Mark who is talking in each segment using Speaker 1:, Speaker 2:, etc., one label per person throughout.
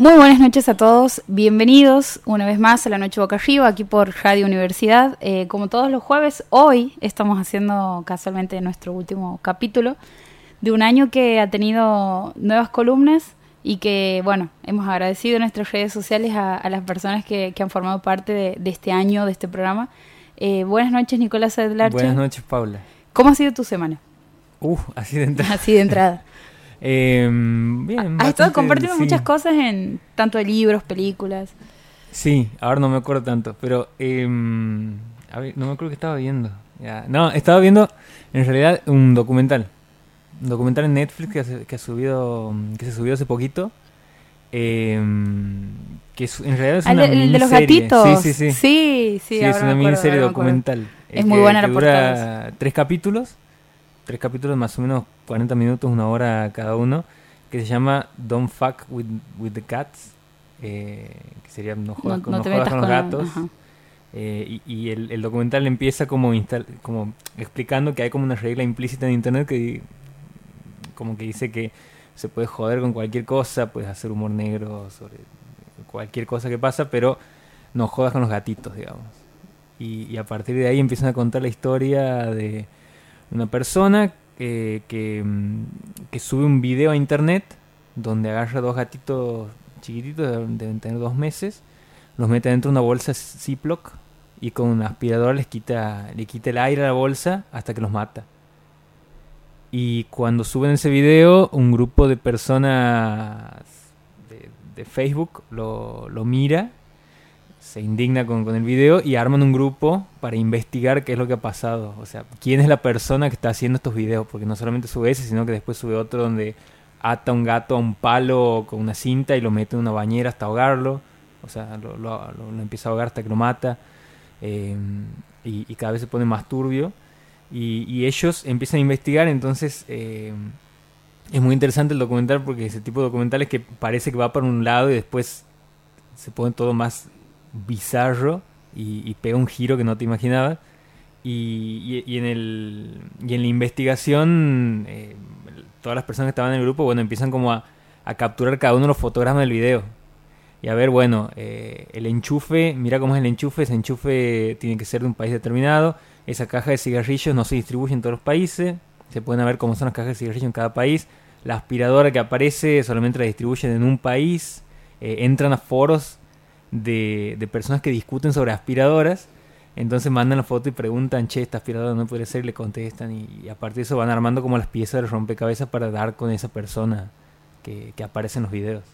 Speaker 1: Muy buenas noches a todos, bienvenidos una vez más a la Noche Boca Arriba, aquí por Radio Universidad. Eh, como todos los jueves, hoy estamos haciendo casualmente nuestro último capítulo de un año que ha tenido nuevas columnas y que, bueno, hemos agradecido en nuestras redes sociales a, las personas que, han formado parte de, este año, de este programa. Eh, buenas noches, Nicolás Adlarche.
Speaker 2: Buenas noches, Paula.
Speaker 1: ¿Cómo ha sido tu semana?
Speaker 2: Uh, así de entrada.
Speaker 1: Así de entrada.
Speaker 2: Bien.
Speaker 1: Has estado compartiendo muchas cosas en tanto de libros, películas.
Speaker 2: Sí, ahora no me acuerdo tanto, pero em, a ver, no me acuerdo que estaba viendo. No, estaba viendo en realidad un documental. Un documental en Netflix que, que, ha subido, que se subió hace poquito. Em, que en realidad es ah, una
Speaker 1: el,
Speaker 2: de
Speaker 1: los gatitos.
Speaker 2: Sí, sí, sí.
Speaker 1: Sí, sí,
Speaker 2: es una miniserie documental.
Speaker 1: Es muy buena la portada.
Speaker 2: tres capítulos tres capítulos más o menos 40 minutos, una hora cada uno, que se llama Don't Fuck with, with the Cats, eh, que sería No juegas con, los gatos. Eh, y, el, documental empieza como, como explicando que hay como una regla implícita en internet que como que dice que se puede joder con cualquier cosa, puedes hacer humor negro sobre cualquier cosa que pasa, pero no jodas con los gatitos, digamos. y a partir de ahí empiezan a contar la historia de una persona que, que, sube un video a internet donde agarra dos gatitos chiquititos, deben tener dos meses, los mete dentro de una bolsa Ziploc y con un aspirador les quita, le quita el aire a la bolsa hasta que los mata. Y cuando suben ese video, un grupo de personas de, de Facebook lo, lo mira se indigna con, con, el video y arman un grupo para investigar qué es lo que ha pasado. O sea, quién es la persona que está haciendo estos videos. Porque no solamente sube ese, sino que después sube otro donde ata un gato a un palo con una cinta y lo mete en una bañera hasta ahogarlo. O sea, lo, lo, empieza a ahogar hasta que lo mata. Eh, y, cada vez se pone más turbio. Y, ellos empiezan a investigar, entonces... Eh, es muy interesante el documental porque ese tipo de documentales que parece que va para un lado y después se pone todo más bizarro y, pega un giro que no te imaginabas. Y, y, en, el, y en la investigación, eh, todas las personas que estaban en el grupo, bueno, empiezan como a, capturar cada uno de los fotogramas del video. Y a ver, bueno, eh, el enchufe, mira cómo es el enchufe, ese enchufe tiene que ser de un país determinado, esa caja de cigarrillos no se distribuye en todos los países, se pueden ver cómo son las cajas de cigarrillos en cada país, la aspiradora que aparece solamente la distribuyen en un país, eh, entran a foros de, de personas que discuten sobre aspiradoras. Entonces mandan la foto y preguntan, che, esta aspiradora no puede ser, y le contestan. Y, a partir de eso van armando como las piezas de rompecabezas para dar con esa persona que, que aparece en los videos.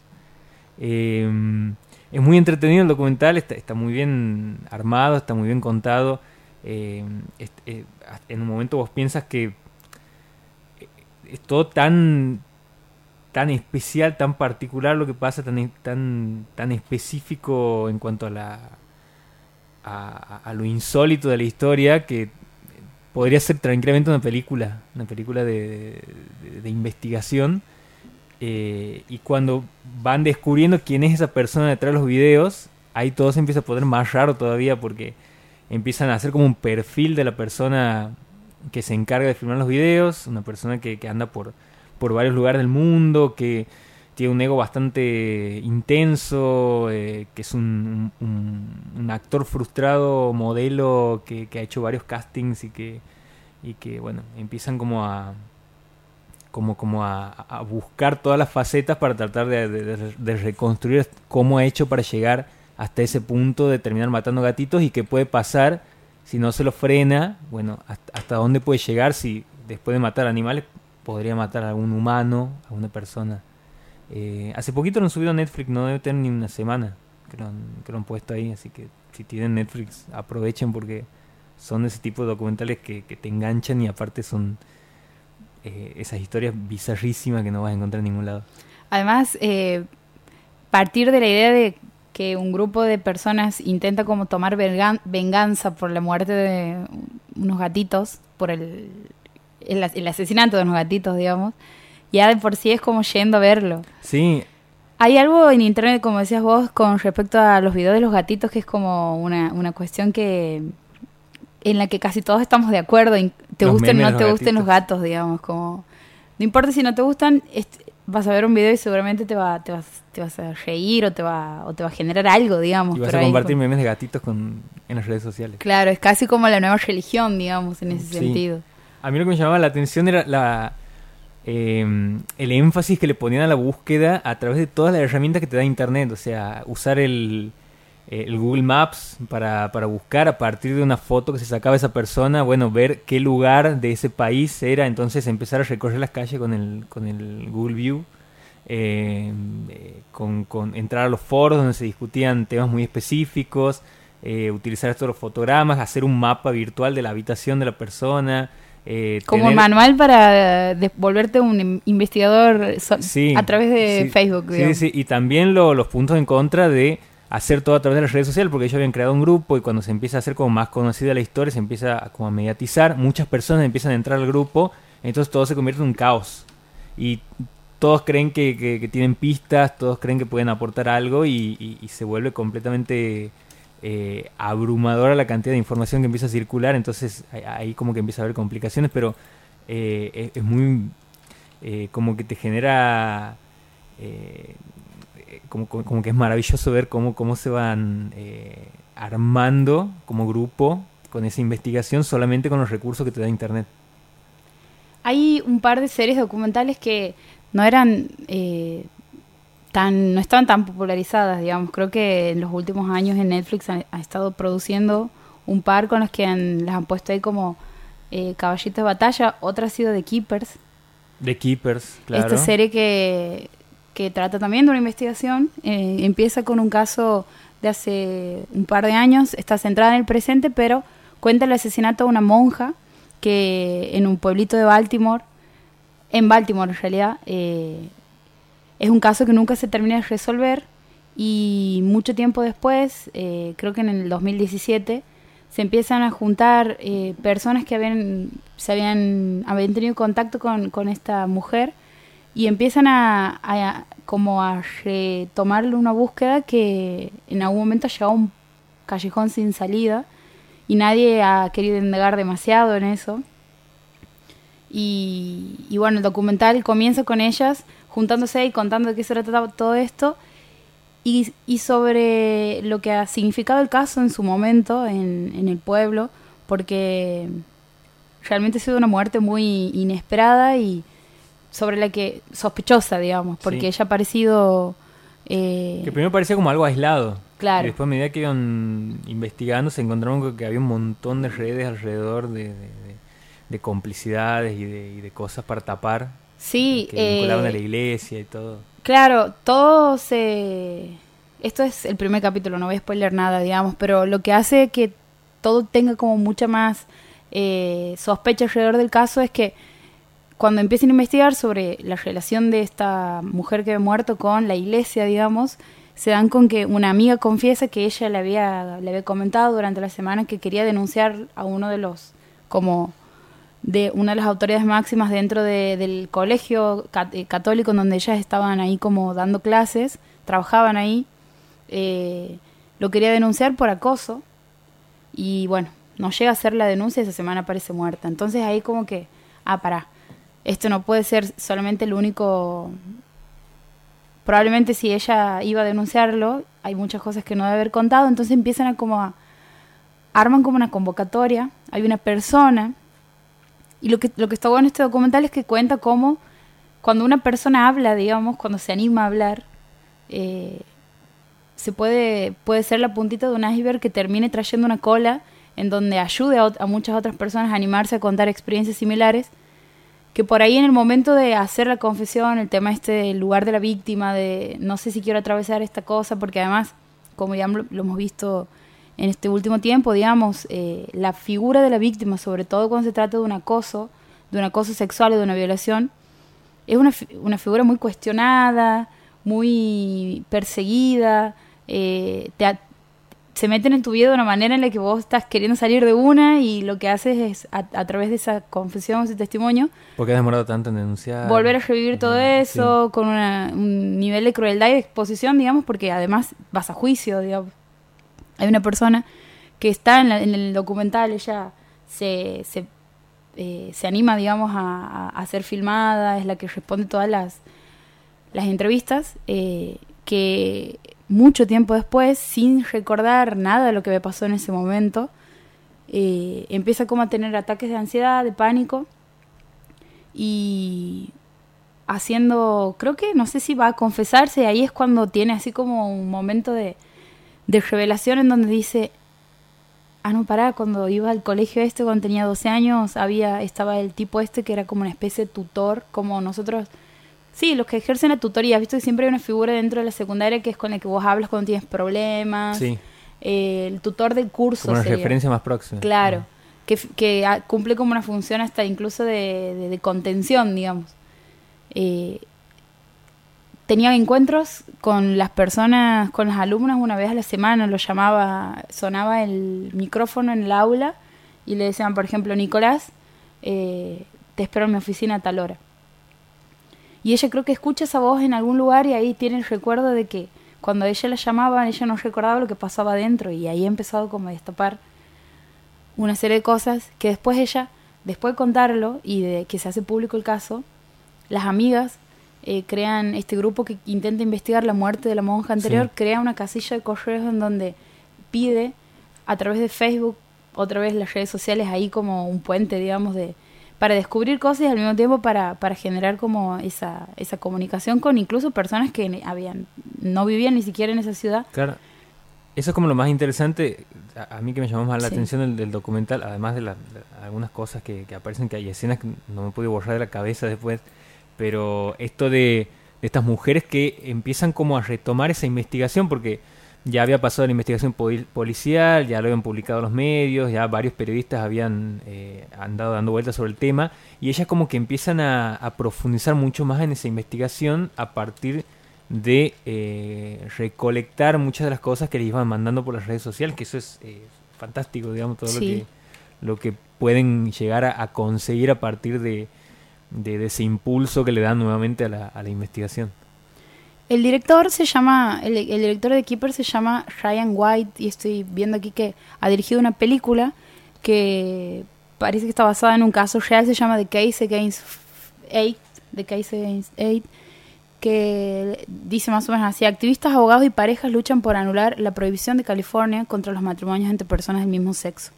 Speaker 2: Em, es muy entretenido el documental, está, está, muy bien armado, está muy bien contado. Em, eh, en un momento vos piensas que es todo tan tan especial, tan particular lo que pasa, tan, tan, tan específico en cuanto a la a, lo insólito de la historia que podría ser tranquilamente una película, una película de, de, investigación. Eh, y cuando van descubriendo quién es esa persona detrás de los videos, ahí todo se empieza a poner más raro todavía porque empiezan a hacer como un perfil de la persona que se encarga de filmar los videos, una persona que anda por, por varios lugares del mundo, que tiene un ego bastante intenso, eh, que es un, actor frustrado, modelo, que, ha hecho varios castings y que, y que bueno, empiezan como a como, como a, buscar todas las facetas para tratar de, reconstruir cómo ha hecho para llegar hasta ese punto de terminar matando gatitos y qué puede pasar si no se lo frena, bueno, hasta, hasta dónde puede llegar si después de matar animales podría matar a algún humano, a una persona. Eh, hace poquito lo han subido Netflix, no debe tener ni una semana que lo, han, que lo han puesto ahí, así que si tienen Netflix aprovechen porque son ese tipo de documentales que, te enganchan y aparte son eh, esas historias bizarrísimas que no vas a encontrar en ningún lado.
Speaker 1: Además, eh, partir de la idea de que un grupo de personas intenta como tomar venganza por la muerte de unos gatitos, por el, el, asesinato de los gatitos, digamos, ya de por sí es como yendo a verlo.
Speaker 2: Sí.
Speaker 1: Hay algo en internet, como decías vos, con respecto a los videos de los gatitos, que es como una, una cuestión que en la que casi todos estamos de acuerdo, te gusten o no te gusten los gatos, digamos, como no importa si no te gustan, vas a ver un video y seguramente te va, te vas, te vas a reír o te va, o te va a generar algo, digamos.
Speaker 2: Y vas a compartir memes de gatitos con, en las redes sociales.
Speaker 1: Claro, es casi como la nueva religión, digamos, en ese sentido.
Speaker 2: A mí lo que me llamaba la atención era la, em, el énfasis que le ponían a la búsqueda a través de todas las herramientas que te da Internet. O sea, usar el, Google Maps para, para, buscar a partir de una foto que se sacaba esa persona, bueno, ver qué lugar de ese país era, entonces empezar a recorrer las calles con el, con el Google View, eh, con, con, entrar a los foros donde se discutían temas muy específicos, eh, utilizar estos fotogramas, hacer un mapa virtual de la habitación de la persona.
Speaker 1: Eh, Como manual para volverte un investigador a través de Facebook.
Speaker 2: Sí, sí, y también los puntos en contra de hacer todo a través de las redes sociales, porque ellos habían creado un grupo y cuando se empieza a hacer como más conocida la historia, se empieza a, como a mediatizar, muchas personas empiezan a entrar al grupo, entonces todo se convierte en un caos. Y todos creen que, tienen pistas, todos creen que pueden aportar algo y, se vuelve completamente eh, abrumadora la cantidad de información que empieza a circular, entonces ahí como que empieza a haber complicaciones, pero eh, es, muy... Eh, como que te genera como, como, que es maravilloso ver cómo, cómo se van armando como grupo con esa investigación solamente con los recursos que te da Internet.
Speaker 1: Hay un par de series documentales que no eran tan, no estaban tan popularizadas, digamos. Creo que en los últimos años en Netflix ha, estado produciendo un par con los que han, las han puesto ahí como eh, caballitos de batalla. Otra ha sido The Keepers.
Speaker 2: The Keepers, claro.
Speaker 1: Esta serie que que trata también de una investigación. Eh, empieza con un caso de hace un par de años, está centrada en el presente, pero cuenta el asesinato de una monja que en un pueblito de Baltimore, en Baltimore en realidad, eh, es un caso que nunca se termina de resolver y mucho tiempo después, eh, creo que en el 2017, se empiezan a juntar personas que habían, se habían, habían tenido contacto con, con esta mujer y empiezan a, como a retomarle una búsqueda que en algún momento llegado a un callejón sin salida y nadie ha querido indagar demasiado en eso. Y, bueno, el documental comienza con ellas juntándose y contando de qué se trataba todo esto y, y, sobre lo que ha significado el caso en su momento en, en el pueblo, porque realmente ha sido una muerte muy inesperada y sobre la que sospechosa, digamos, porque ella ha parecido...
Speaker 2: Eh, que primero parecía como algo aislado. Claro. Y después a medida que iban investigando se encontraron que había un montón de redes alrededor de, de, complicidades y de, y de, cosas para tapar.
Speaker 1: Sí.
Speaker 2: Que vinculaban a la eh, iglesia y todo.
Speaker 1: Claro, todo se... Esto es el primer capítulo, no voy a spoiler nada, digamos, pero lo que hace que todo tenga como mucha más eh, sospecha alrededor del caso es que cuando empiezan a investigar sobre la relación de esta mujer que había muerto con la iglesia, digamos, se dan con que una amiga confiesa que ella le había, le había comentado durante la semana que quería denunciar a uno de los, como de una de las autoridades máximas dentro del colegio eh, católico donde ellas estaban ahí como dando clases, trabajaban ahí, eh, lo quería denunciar por acoso y bueno, no llega a hacer la denuncia y esa semana aparece muerta. Entonces ahí como que, ah, pará, esto no puede ser solamente el único... Probablemente si ella iba a denunciarlo, hay muchas cosas que no debe haber contado, entonces empiezan a como arman como una convocatoria, hay una persona, y lo que, lo que está bueno en este documental es que cuenta cómo cuando una persona habla, digamos, cuando se anima a hablar, eh, se puede, puede ser la puntita de un iceberg que termine trayendo una cola en donde ayude a, a muchas otras personas a animarse a contar experiencias similares que por ahí en el momento de hacer la confesión, el tema este del lugar de la víctima, de no sé si quiero atravesar esta cosa, porque además, como ya lo, hemos visto en este último tiempo, digamos, eh, la figura de la víctima, sobre todo cuando se trata de un acoso, de un acoso sexual o de una violación, es una, una figura muy cuestionada, muy perseguida, eh, te, se meten en tu vida de una manera en la que vos estás queriendo salir de una y lo que haces es, a, través de esa confesión, ese testimonio...
Speaker 2: ¿Por qué has demorado tanto en denunciar?
Speaker 1: Volver a revivir todo eso con un nivel de crueldad y de exposición, digamos, porque además vas a juicio, digamos. Hay una persona que está en, el documental, ella se, se, eh, se anima, digamos, a, a, ser filmada, es la que responde todas las las entrevistas, eh, que mucho tiempo después, sin recordar nada de lo que me pasó en ese momento, eh, empieza como a tener ataques de ansiedad, de pánico, y haciendo, creo que no sé si va a confesarse, ahí es cuando tiene así como un momento de, de revelación en donde dice, ah, no, pará, cuando iba al colegio este, cuando tenía 12 años, había, estaba el tipo este que era como una especie de tutor, como nosotros, sí, los que ejercen la tutoría, visto que siempre hay una figura dentro de la secundaria que es con la que vos hablas cuando tienes problemas,
Speaker 2: sí.
Speaker 1: Eh, el tutor del curso.
Speaker 2: Como una referencia más próxima.
Speaker 1: Claro, que, que, cumple como una función hasta incluso de, de contención, digamos. Eh, tenía encuentros con las personas, con las alumnas una vez a la semana, lo llamaba, sonaba el micrófono en el aula y le decían, por ejemplo, Nicolás, eh, te espero en mi oficina a tal hora. Y ella creo que escucha esa voz en algún lugar y ahí tiene el recuerdo de que cuando ella la llamaba, ella no recordaba lo que pasaba adentro y ahí ha empezado como a destapar una serie de cosas que después ella, después de contarlo y de que se hace público el caso, las amigas eh, crean este grupo que intenta investigar la muerte de la monja anterior, crea una casilla de correos en donde pide a través de Facebook, otra vez las redes sociales, ahí como un puente, digamos, de para descubrir cosas y al mismo tiempo para, para generar como esa, esa comunicación con incluso personas que habían no vivían ni siquiera en esa ciudad.
Speaker 2: Claro. Eso es como lo más interesante, a, mí que me llamó más la atención del, documental, además de, algunas cosas que, que, aparecen, que hay escenas que no me pude borrar de la cabeza después, pero esto de, estas mujeres que empiezan como a retomar esa investigación porque ya había pasado la investigación policial, ya lo habían publicado los medios, ya varios periodistas habían eh, andado dando vueltas sobre el tema y ellas como que empiezan a, profundizar mucho más en esa investigación a partir de eh, recolectar muchas de las cosas que les iban mandando por las redes sociales, que eso es eh, fantástico, digamos, todo lo, que, lo que pueden llegar a conseguir a partir de, de, ese impulso que le dan nuevamente a la, a la investigación.
Speaker 1: El director se llama, el, director de Keeper se llama Ryan White y estoy viendo aquí que ha dirigido una película que parece que está basada en un caso real, se llama The Case Against Eight, The Case Against Eight, que dice más o menos así, activistas, abogados y parejas luchan por anular la prohibición de California contra los matrimonios entre personas del mismo sexo.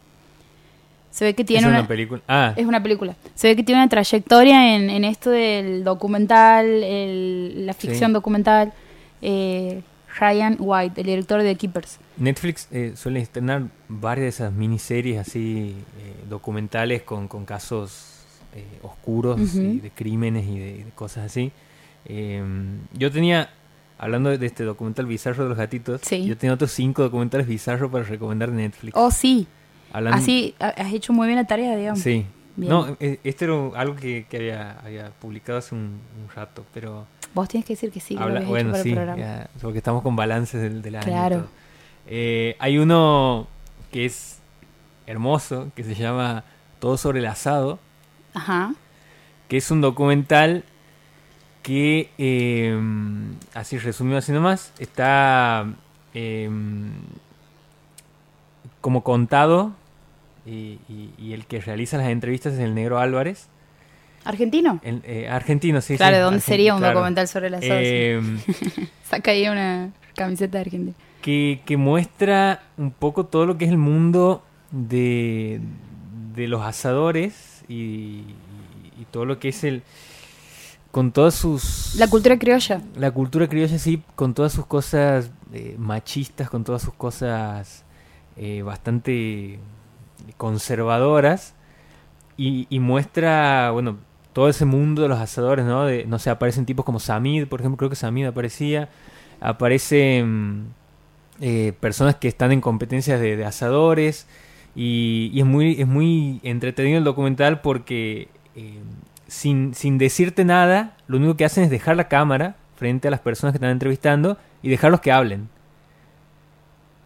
Speaker 1: Se ve que tiene
Speaker 2: ¿Es
Speaker 1: una,
Speaker 2: película. Ah.
Speaker 1: Es una película. Se ve que tiene una trayectoria en, en esto del documental, la ficción documental. Eh, Ryan White, el director de Keepers.
Speaker 2: Netflix eh, suele estrenar varias de esas miniseries así eh, documentales con, con casos eh, oscuros y de crímenes y de, cosas así. Em, yo tenía, hablando de este documental bizarro de los gatitos, yo tenía otros cinco documentales bizarros para recomendar de Netflix.
Speaker 1: Oh, sí. Así has hecho muy bien la tarea, digamos.
Speaker 2: Sí. No, e, este era algo que, había, había, publicado hace un, rato, pero...
Speaker 1: Vos tienes que decir que sí,
Speaker 2: bueno, sí, porque estamos con balances del, del año. Claro. Eh, hay uno que es hermoso, que se llama Todo sobre el asado.
Speaker 1: Ajá.
Speaker 2: Que es un documental que, eh, así resumido así nomás, está... Eh, como contado, y, el que realiza las entrevistas es el negro Álvarez.
Speaker 1: ¿Argentino?
Speaker 2: Eh, argentino, sí.
Speaker 1: Claro, ¿dónde sería un documental sobre la eh, Saca ahí una camiseta de Argentina.
Speaker 2: Que, que muestra un poco todo lo que es el mundo de, de los asadores y, todo lo que es el con todas sus
Speaker 1: la cultura criolla
Speaker 2: la cultura criolla sí con todas sus cosas eh, machistas con todas sus cosas eh, bastante conservadoras y, muestra, bueno, todo ese mundo de los asadores, ¿no? De, no sé, aparecen tipos como Samid, por ejemplo, creo que Samid aparecía, aparecen eh, personas que están en competencias de, asadores y, es, muy, es muy entretenido el documental porque eh, sin, sin decirte nada, lo único que hacen es dejar la cámara frente a las personas que están entrevistando y dejarlos que hablen.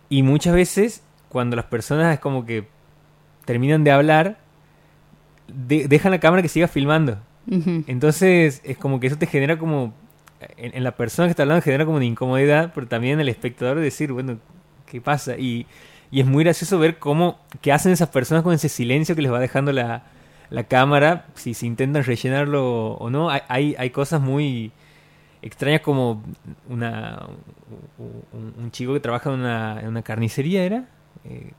Speaker 2: Y muchas veces cuando las personas es como que terminan de hablar, dejan la cámara que siga filmando. Entonces es como que eso te genera como, en, la persona que está hablando genera como una incomodidad, pero también el espectador decir, bueno, ¿qué pasa? Y, y es muy gracioso ver cómo, qué hacen esas personas con ese silencio que les va dejando la, la cámara, si se intentan rellenarlo o no. Hay, hay, hay cosas muy extrañas como una, un, chico que trabaja en una, en una carnicería, ¿era? Eh,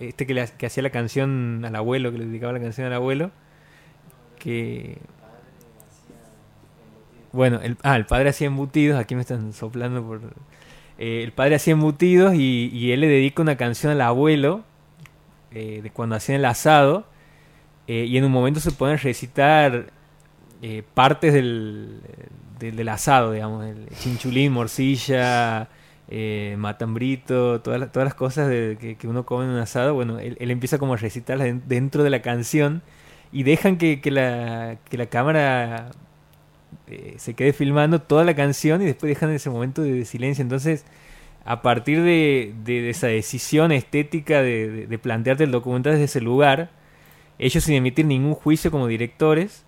Speaker 2: este que, le, que hacía la canción al abuelo, que le dedicaba la canción al abuelo, que... Bueno, el, ah, el padre hacía embutidos, aquí me están soplando por... Eh, el padre hacía embutidos y, él le dedica una canción al abuelo eh, de cuando hacían el asado y en un momento se a recitar partes del, del, asado, digamos, el chinchulín, morcilla, eh, matambrito, todas, todas las cosas de, que, uno come en un asado, bueno, él, empieza como a recitarlas dentro de la canción y dejan que, que, la, que la cámara eh, se quede filmando toda la canción y después dejan ese momento de, silencio. Entonces, a partir de, de esa decisión estética de, plantearte el documental desde ese lugar, ellos sin emitir ningún juicio como directores,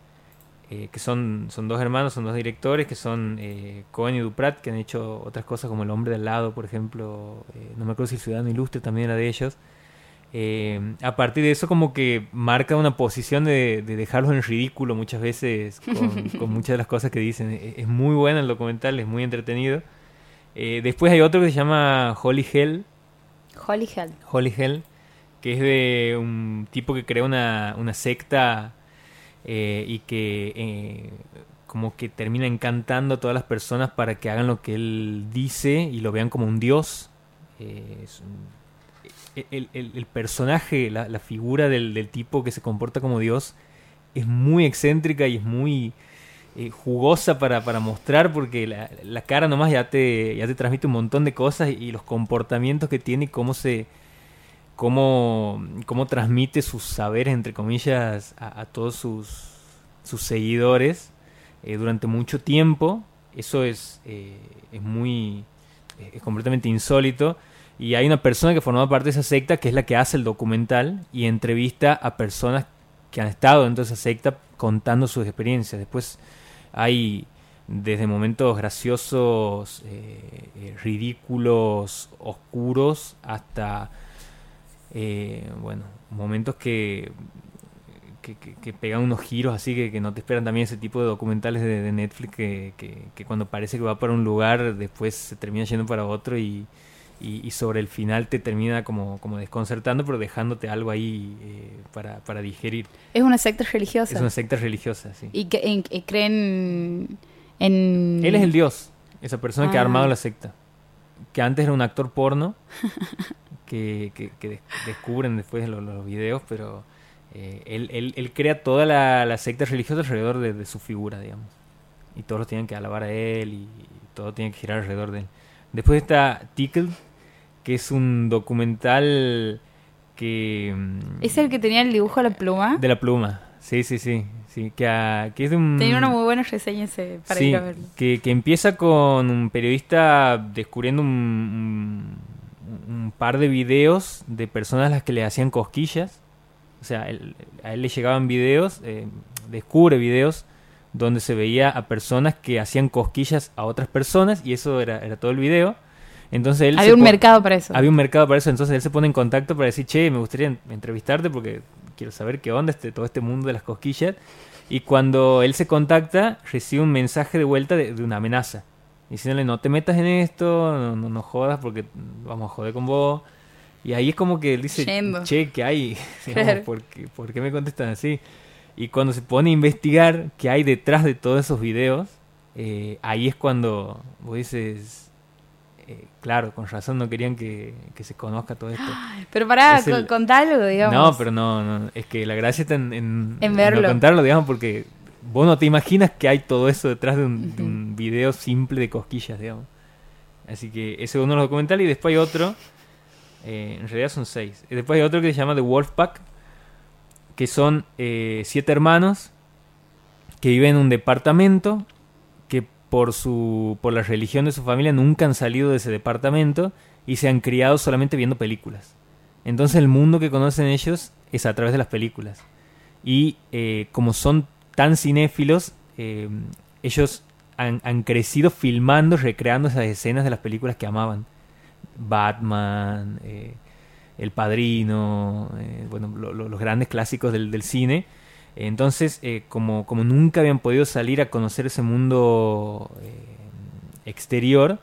Speaker 2: eh, que son, son dos hermanos, son dos directores, que son eh, Cohen y Duprat, que han hecho otras cosas como El hombre del lado, por ejemplo, eh, no me acuerdo si El Ciudadano Ilustre también era de ellos. a partir de eso como que marca una posición de, dejarlos en ridículo muchas veces con, muchas de las cosas que dicen. E, es, muy bueno el documental, es muy entretenido. después hay otro que se llama Holy Hell.
Speaker 1: Holy Hell.
Speaker 2: Holy Hell, que es de un tipo que crea una, una secta eh, y que eh, como que termina encantando a todas las personas para que hagan lo que él dice y lo vean como un dios. Eh, el, el, personaje, la, la figura del, del, tipo que se comporta como dios es muy excéntrica y es muy jugosa para, para, mostrar porque la, la, cara nomás ya te, ya te transmite un montón de cosas y, y los comportamientos que tiene y cómo se cómo, cómo transmite sus saberes, entre comillas, a, todos sus, sus seguidores eh, durante mucho tiempo. Eso es, eh, es muy, es completamente insólito. Y hay una persona que formaba parte de esa secta que es la que hace el documental y entrevista a personas que han estado dentro de esa secta contando sus experiencias. Después hay desde momentos graciosos, eh, ridículos, oscuros, hasta eh, bueno, momentos que, que, pegan unos giros así que, no te esperan también ese tipo de documentales de, Netflix que, que, cuando parece que va para un lugar después se termina yendo para otro y, y, sobre el final te termina como, como desconcertando pero dejándote algo ahí eh, para, para digerir.
Speaker 1: Es una secta religiosa.
Speaker 2: Es una secta religiosa, sí.
Speaker 1: ¿Y que creen en...?
Speaker 2: Él es el dios, esa persona que ha armado ah. la secta. Que antes era un actor porno que, descubren después los, los videos, pero eh, él, él, crea toda la, secta religiosa alrededor de, su figura, digamos. Y todos tienen que alabar a él y, todo tiene que girar alrededor de él. Después está Tickle, que es un documental que... Mm,
Speaker 1: ¿Es el que tenía el dibujo de la pluma?
Speaker 2: De la pluma, sí, sí, sí. sí que, que es de un...
Speaker 1: Tenía una muy buena reseña ese para ir a verlo.
Speaker 2: Que, que empieza con un periodista descubriendo un un par de videos de personas a las que le hacían cosquillas. O sea, a él le llegaban videos, eh, descubre videos donde se veía a personas que hacían cosquillas a otras personas y eso era, era todo el video. Entonces él
Speaker 1: había un mercado para eso.
Speaker 2: Había un mercado para eso, entonces él se pone en contacto para decir, che, me gustaría entrevistarte porque quiero saber qué onda este, todo este mundo de las cosquillas. Y cuando él se contacta, recibe un mensaje de vuelta de una amenaza diciéndole no te metas en esto, no, no, jodas porque vamos a joder con vos. Y ahí es como que él dice, che, ¿qué hay? ¿por, qué, me contestan así? Y cuando se pone a investigar qué hay detrás de todos esos videos, eh, ahí es cuando vos dices, eh, claro, con razón no querían que, se conozca todo esto.
Speaker 1: Pero para contarlo, digamos.
Speaker 2: No, pero no, no, es que la gracia está en, en, verlo. contarlo, digamos, porque vos no te imaginas que hay todo eso detrás de un, video simple de cosquillas, digamos. Así que ese es uno de los documentales y después hay otro, eh, en realidad son seis. Y después hay otro que se llama The Wolfpack, que son eh, siete hermanos que viven en un departamento que por su por la religión de su familia nunca han salido de ese departamento y se han criado solamente viendo películas. Entonces el mundo que conocen ellos es a través de las películas. Y eh, como son tan cinéfilos, eh, ellos han, crecido filmando, recreando esas escenas de las películas que amaban. Batman, eh, El Padrino, eh, bueno, los grandes clásicos del, cine. Entonces, como, como nunca habían podido salir a conocer ese mundo exterior,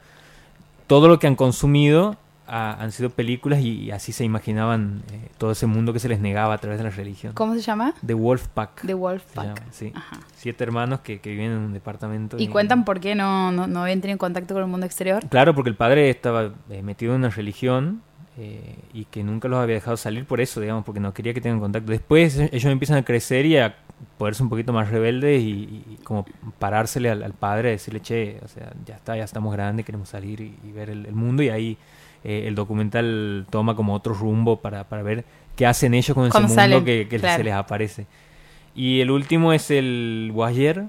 Speaker 2: todo lo que han consumido han sido películas y, así se imaginaban eh, todo ese mundo que se les negaba a través de la religión.
Speaker 1: ¿Cómo se llama?
Speaker 2: The Wolf Pack.
Speaker 1: The Wolf Pack.
Speaker 2: sí. Siete hermanos que, que, viven en un departamento.
Speaker 1: ¿Y, cuentan por qué no, no, habían tenido contacto con el mundo exterior?
Speaker 2: Claro, porque el padre estaba eh, metido en una religión eh, y que nunca los había dejado salir por eso, digamos, porque no quería que tengan contacto. Después ellos empiezan a crecer y a poderse un poquito más rebeldes y, como parársele al, padre, decirle, che, o sea, ya está, ya estamos grandes, queremos salir y, ver el, mundo y ahí eh, el documental toma como otro rumbo para, para ver qué hacen ellos con ese mundo que, se les aparece. Y el último es el Guayer,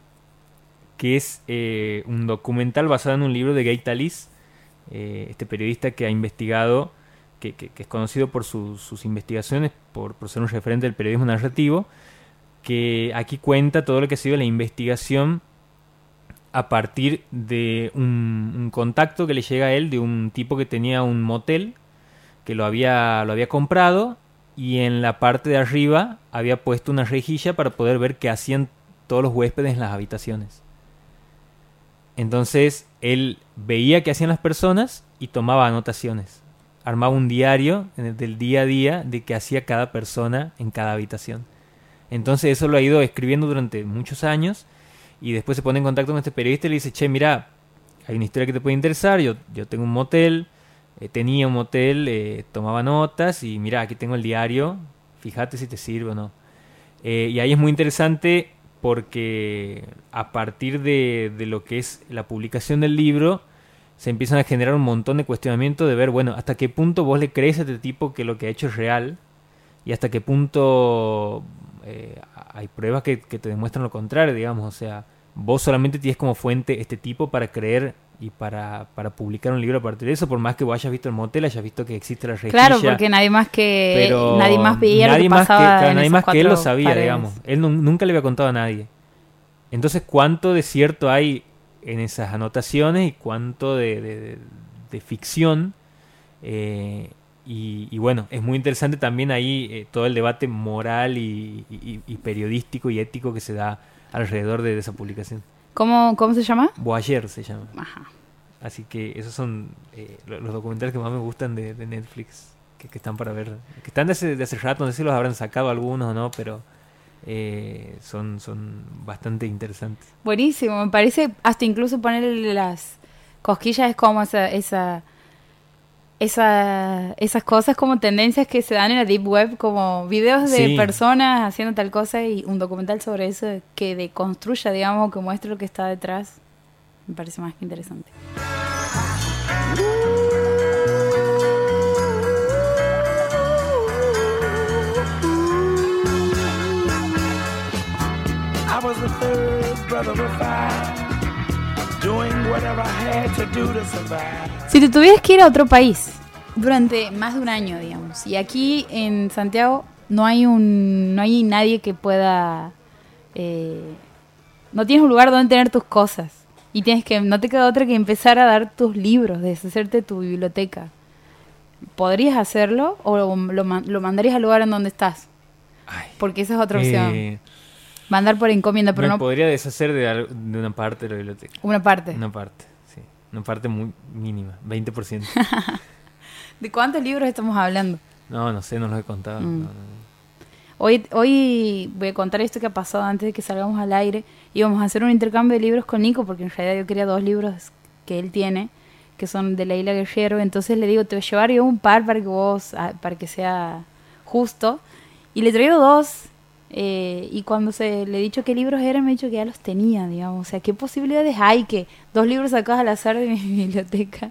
Speaker 2: que es eh, un documental basado en un libro de Gay Talis, eh, este periodista que ha investigado, que, que, es conocido por sus investigaciones, por, por, ser un referente del periodismo narrativo, que aquí cuenta todo lo que ha sido la investigación a partir de un, contacto que le llega a él de un tipo que tenía un motel que lo había, lo había comprado y en la parte de arriba había puesto una rejilla para poder ver qué hacían todos los huéspedes en las habitaciones. Entonces él veía qué hacían las personas y tomaba anotaciones. Armaba un diario del día a día de qué hacía cada persona en cada habitación. Entonces eso lo ha ido escribiendo durante muchos años y después se pone en contacto con este periodista y le dice, che, mira, hay una historia que te puede interesar, yo, yo tengo un motel, eh, tenía un motel, eh, tomaba notas y mira, aquí tengo el diario, fíjate si te sirve o no. Eh, y ahí es muy interesante porque a partir de, de, lo que es la publicación del libro, se empiezan a generar un montón de cuestionamientos de ver, bueno, hasta qué punto vos le crees a este tipo que lo que ha hecho es real y hasta qué punto eh, hay pruebas que, te demuestran lo contrario, digamos, o sea, vos solamente tienes como fuente este tipo para creer y para, para publicar un libro a partir de eso, por más que vos hayas visto el motel, hayas visto que existe la rejilla.
Speaker 1: Claro, porque nadie más que nadie más veía
Speaker 2: nadie más que, nadie más que él lo sabía, digamos. Él nunca le había contado a nadie. Entonces, ¿cuánto de cierto hay en esas anotaciones y cuánto de, de, ficción eh, y, bueno, es muy interesante también ahí eh, todo el debate moral y, periodístico y ético que se da alrededor de, esa publicación.
Speaker 1: ¿Cómo, ¿Cómo se llama?
Speaker 2: Boyer se llama. Ajá. Así que esos son eh, los documentales que más me gustan de, Netflix, que, están para ver. Que están de hace, de hace rato, no sé si los habrán sacado algunos o no, pero eh, son, son bastante interesantes.
Speaker 1: Buenísimo, me parece hasta incluso ponerle las cosquillas es como esa... esa esa, esas cosas como tendencias que se dan en la deep web, como videos de personas haciendo tal cosa y un documental sobre eso que deconstruya, digamos, que muestre lo que está detrás, me parece más que interesante. Si te tuvieras que ir a otro país durante más de un año, digamos, y aquí en Santiago no hay un, no hay nadie que pueda, eh, no tienes un lugar donde tener tus cosas y tienes que, no te queda otra que empezar a dar tus libros, deshacerte tu biblioteca. ¿Podrías hacerlo o lo, lo mandarías al lugar en donde estás? Porque esa es otra opción. Eh, Mandar por encomienda, pero
Speaker 2: Me
Speaker 1: no.
Speaker 2: podría deshacer de, de, una parte de la biblioteca.
Speaker 1: Una parte.
Speaker 2: Una parte, sí. Una parte muy mínima, 20%.
Speaker 1: ¿De cuántos libros estamos hablando?
Speaker 2: No, no sé, no los he contado. Mm.
Speaker 1: Hoy, hoy voy a contar esto que ha pasado antes de que salgamos al aire. Íbamos a hacer un intercambio de libros con Nico, porque en realidad yo quería dos libros que él tiene, que son de Leila Guerrero. Entonces le digo, te voy a llevar yo un par para que vos, ah, para que sea justo. Y le traigo dos eh, y cuando se le he dicho qué libros eran, me ha dicho que ya los tenía, digamos. O sea, ¿qué posibilidades hay que dos libros sacados al azar de mi biblioteca?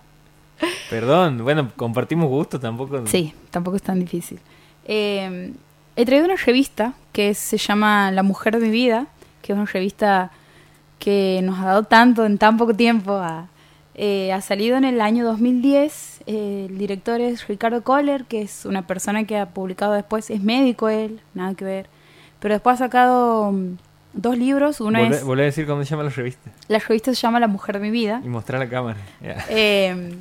Speaker 2: Perdón, bueno, compartimos gusto, tampoco.
Speaker 1: Sí, tampoco es tan difícil. Eh, he traído una revista que se llama La Mujer de mi Vida, que es una revista que nos ha dado tanto en tan poco tiempo. Eh, ha salido en el año 2010. el director es Ricardo Kohler, que es una persona que ha publicado después, es médico él, nada que ver pero después ha sacado mm, dos libros. Uno es.
Speaker 2: Volvé a decir cómo se llama la revista.
Speaker 1: La revista se llama La Mujer de mi Vida.
Speaker 2: Y mostrar la cámara.
Speaker 1: Eh,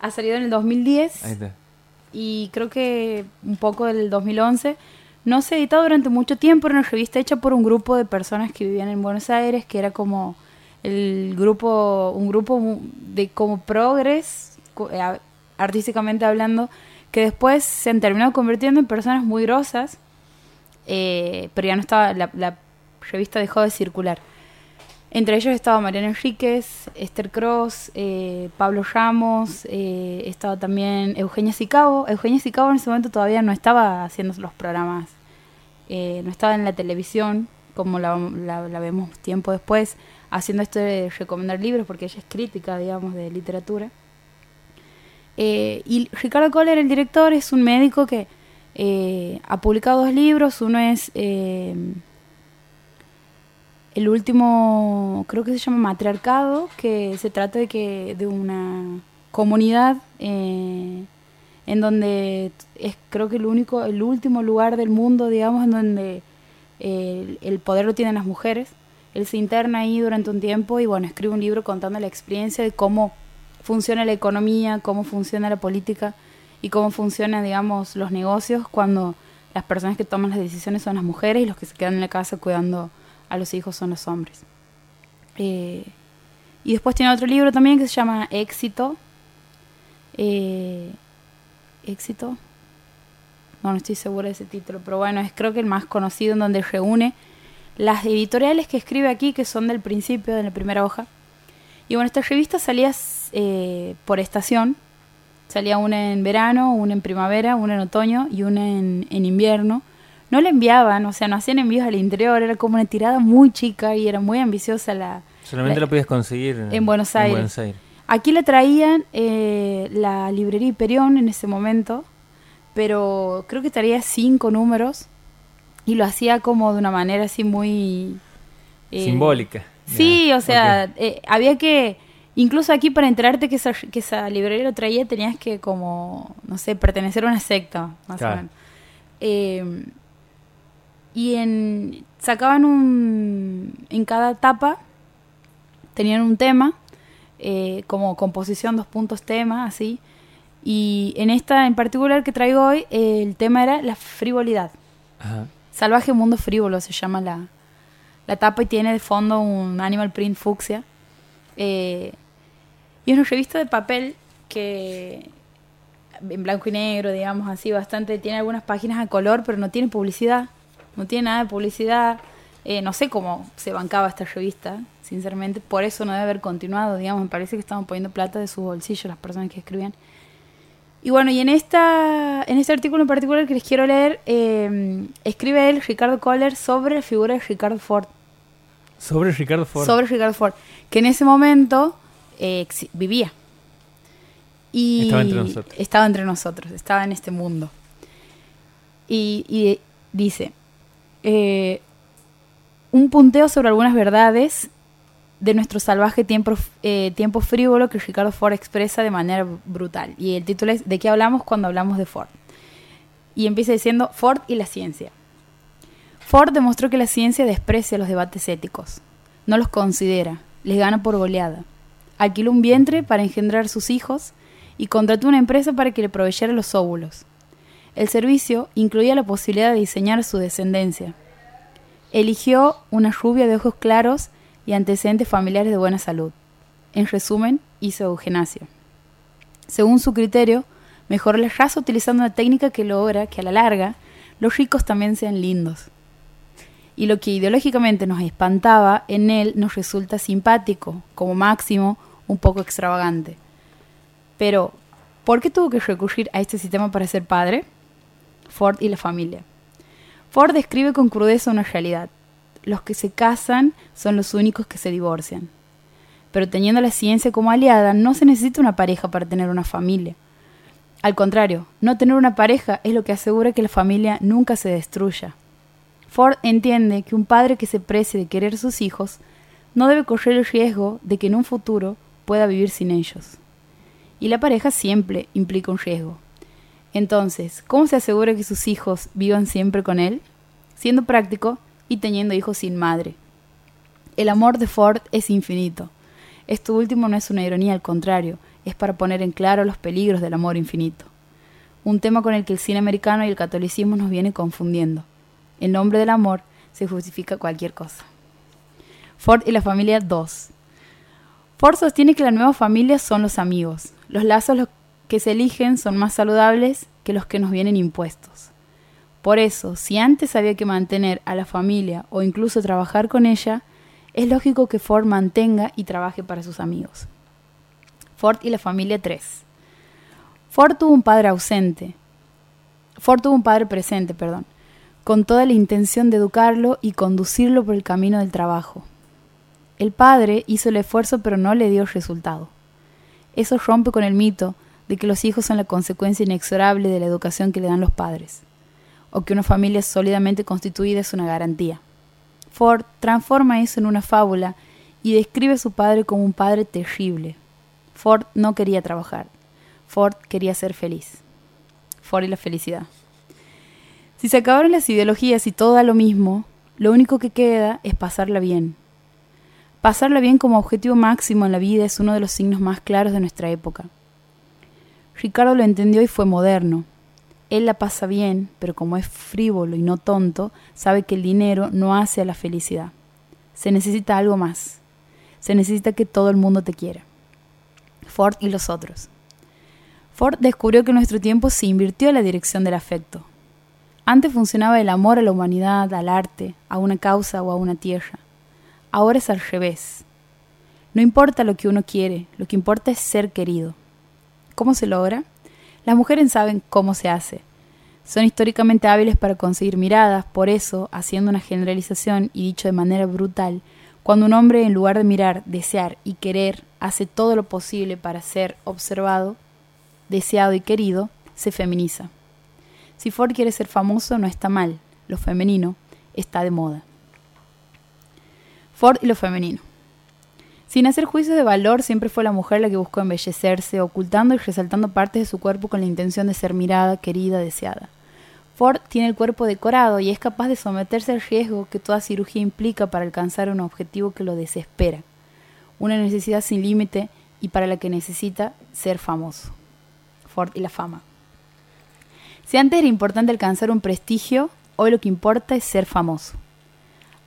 Speaker 1: ha salido en el 2010. Ahí está. Y creo que un poco del 2011. no se editó durante mucho tiempo, era una revista hecha por un grupo de personas que vivían en Buenos Aires, que era como el grupo, un grupo de como progres, eh, artísticamente hablando, que después se han terminado convirtiendo en personas muy grosas, eh, pero ya no estaba, la, revista dejó de circular. Entre ellos estaba Mariana Enríquez, Esther Cross, eh, Pablo Ramos, eh, estaba también Eugenia Sicabo. Eugenia Sicabo en ese momento todavía no estaba haciendo los programas, no estaba en la televisión como la, vemos tiempo después, haciendo esto de recomendar libros, porque ella es crítica, digamos, de literatura. y Ricardo Kohler, el director, es un médico que ha publicado dos libros. Uno es el último, creo que se llama Matriarcado, que se trata de que de una comunidad eh, en donde es creo que el único, el último lugar del mundo, digamos, en donde eh, el poder lo tienen las mujeres. Él se interna ahí durante un tiempo y bueno, escribe un libro contando la experiencia de cómo funciona la economía, cómo funciona la política y cómo funcionan, digamos, los negocios cuando las personas que toman las decisiones son las mujeres y los que se quedan en la casa cuidando a los hijos son los hombres. Eh, y después tiene otro libro también que se llama Éxito. Eh, Éxito. No, estoy segura de ese título, pero bueno, es creo que el más conocido en donde reúne las editoriales que escribe aquí, que son del principio, de la primera hoja. Y bueno, esta revista salía eh, por estación. Salía una en verano, una en primavera, una en otoño y una en invierno no le enviaban, o sea, no hacían envíos al interior, era como una tirada muy chica y era muy ambiciosa la...
Speaker 2: Solamente
Speaker 1: lo
Speaker 2: podías conseguir
Speaker 1: en Buenos Aires. Aquí le traían eh, la librería Hiperión en ese momento, pero creo que traía cinco números y lo hacía como de una manera así muy...
Speaker 2: Eh, Simbólica.
Speaker 1: Sí, o sea, eh, había que... Incluso aquí para enterarte que esa, que esa librería lo traía tenías que como, no sé, pertenecer a una secta, más o menos. Eh, y en, sacaban un, en cada etapa, tenían un tema, eh, como composición, dos puntos tema, así. Y en esta en particular que traigo hoy, el tema era la frivolidad. Salvaje Mundo Frívolo se llama la, la tapa y tiene de fondo un animal print fucsia. Eh, y es una revista de papel que en blanco y negro, digamos así, bastante, tiene algunas páginas a color, pero no tiene publicidad no tiene nada de publicidad. Eh, no sé cómo se bancaba esta revista, sinceramente. Por eso no debe haber continuado, digamos. Me parece que estaban poniendo plata de su bolsillo las personas que escribían. Y bueno, y en, esta, en este artículo en particular que les quiero leer, eh, escribe él, Ricardo Kohler, sobre la figura de Ricardo Ford.
Speaker 2: Sobre Ricardo Ford.
Speaker 1: Sobre Ricardo Ford, que en ese momento eh, vivía. Y estaba entre nosotros. Estaba entre nosotros, estaba en este mundo. Y, y dice, eh, un punteo sobre algunas verdades de nuestro salvaje tiempo, eh, tiempo frívolo que Ricardo Ford expresa de manera brutal. Y el título es ¿De qué hablamos cuando hablamos de Ford? Y empieza diciendo Ford y la ciencia. Ford demostró que la ciencia desprecia los debates éticos, no los considera, les gana por goleada. Alquiló un vientre para engendrar sus hijos y contrató una empresa para que le proveyera los óvulos. El servicio incluía la posibilidad de diseñar su descendencia. Eligió una rubia de ojos claros y antecedentes familiares de buena salud. En resumen, hizo euganasia. Según su criterio, mejoró la raza utilizando una técnica que logra que a la larga los ricos también sean lindos. Y lo que ideológicamente nos espantaba en él nos resulta simpático, como máximo un poco extravagante. Pero, ¿por qué tuvo que recurrir a este sistema para ser padre? Ford y la familia. Ford describe con crudeza una realidad. Los que se casan son los únicos que se divorcian. Pero teniendo la ciencia como aliada, no se necesita una pareja para tener una familia. Al contrario, no tener una pareja es lo que asegura que la familia nunca se destruya. Ford entiende que un padre que se precie de querer sus hijos no debe correr el riesgo de que en un futuro pueda vivir sin ellos. Y la pareja siempre implica un riesgo, entonces, ¿cómo se asegura que sus hijos vivan siempre con él? Siendo práctico y teniendo hijos sin madre. El amor de Ford es infinito. Esto último no es una ironía, al contrario, es para poner en claro los peligros del amor infinito. Un tema con el que el cine americano y el catolicismo nos viene confundiendo. En nombre del amor se justifica cualquier cosa. Ford y la familia 2. Ford sostiene que la nueva familia son los amigos. Los lazos que se eligen son más saludables que los que nos vienen impuestos. Por eso, si antes había que mantener a la familia o incluso trabajar con ella, es lógico que Ford mantenga y trabaje para sus amigos. Ford y la familia 3. Ford tuvo un padre ausente. Ford tuvo un padre presente, perdón, con toda la intención de educarlo y conducirlo por el camino del trabajo. El padre hizo el esfuerzo pero no le dio resultado. Eso rompe con el mito de que los hijos son la consecuencia inexorable de la educación que le dan los padres, o que una familia sólidamente constituida es una garantía. Ford transforma eso en una fábula y describe a su padre como un padre terrible. Ford no quería trabajar. Ford quería ser feliz. Ford y la felicidad. Si se acabaron las ideologías y todo da lo mismo, lo único que queda es pasarla bien. Pasarla bien como objetivo máximo en la vida es uno de los signos más claros de nuestra época. Ricardo lo entendió y fue moderno. Él la pasa bien, pero como es frívolo y no tonto, sabe que el dinero no hace a la felicidad. Se necesita algo más. Se necesita que todo el mundo te quiera. Ford y los otros. Ford descubrió que en nuestro tiempo se invirtió la dirección del afecto. Antes funcionaba el amor a la humanidad, al arte, a una causa o a una tierra. Ahora es al revés. No importa lo que uno quiere, lo que importa es ser querido. ¿Cómo se logra? Las mujeres saben cómo se hace. Son históricamente hábiles para conseguir miradas, por eso, haciendo una generalización y dicho de manera brutal, cuando un hombre en lugar de mirar, desear y querer, hace todo lo posible para ser observado, deseado y querido, se feminiza. Si Ford quiere ser famoso, no está mal, lo femenino está de moda. Ford y lo femenino. Sin hacer juicios de valor, siempre fue la mujer la que buscó embellecerse, ocultando y resaltando partes de su cuerpo con la intención de ser mirada, querida, deseada. Ford tiene el cuerpo decorado y es capaz de someterse al riesgo que toda cirugía implica para alcanzar un objetivo que lo desespera, una necesidad sin límite y para la que necesita ser famoso. Ford y la fama. Si antes era importante alcanzar un prestigio, hoy lo que importa es ser famoso.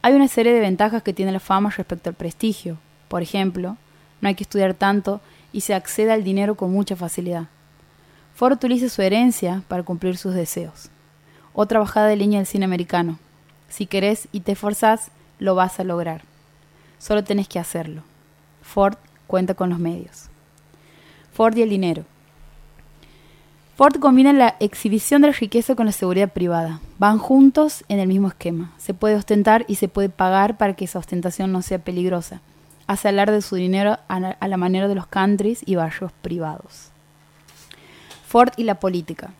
Speaker 1: Hay una serie de ventajas que tiene la fama respecto al prestigio, por ejemplo, no hay que estudiar tanto y se accede al dinero con mucha facilidad. Ford utiliza su herencia para cumplir sus deseos. Otra bajada de línea del cine americano. Si querés y te esforzás, lo vas a lograr. Solo tenés que hacerlo. Ford cuenta con los medios. Ford y el dinero. Ford combina la exhibición de la riqueza con la seguridad privada. Van juntos en el mismo esquema. Se puede ostentar y se puede pagar para que esa ostentación no sea peligrosa hace hablar de su dinero a la manera de los countries y barrios privados. Ford y la política.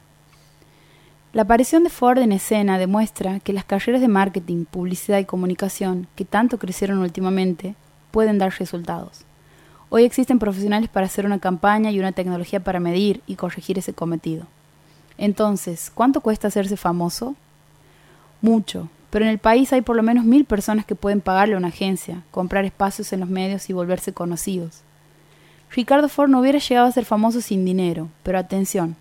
Speaker 1: La aparición de Ford en escena demuestra que las carreras de marketing, publicidad y comunicación, que tanto crecieron últimamente, pueden dar resultados. Hoy existen profesionales para hacer una campaña y una tecnología para medir y corregir ese cometido. Entonces, ¿cuánto cuesta hacerse famoso? Mucho, pero en el país hay por lo menos mil personas que pueden pagarle a una agencia, comprar espacios en los medios y volverse conocidos. Ricardo Ford no hubiera llegado a ser famoso sin dinero, pero atención,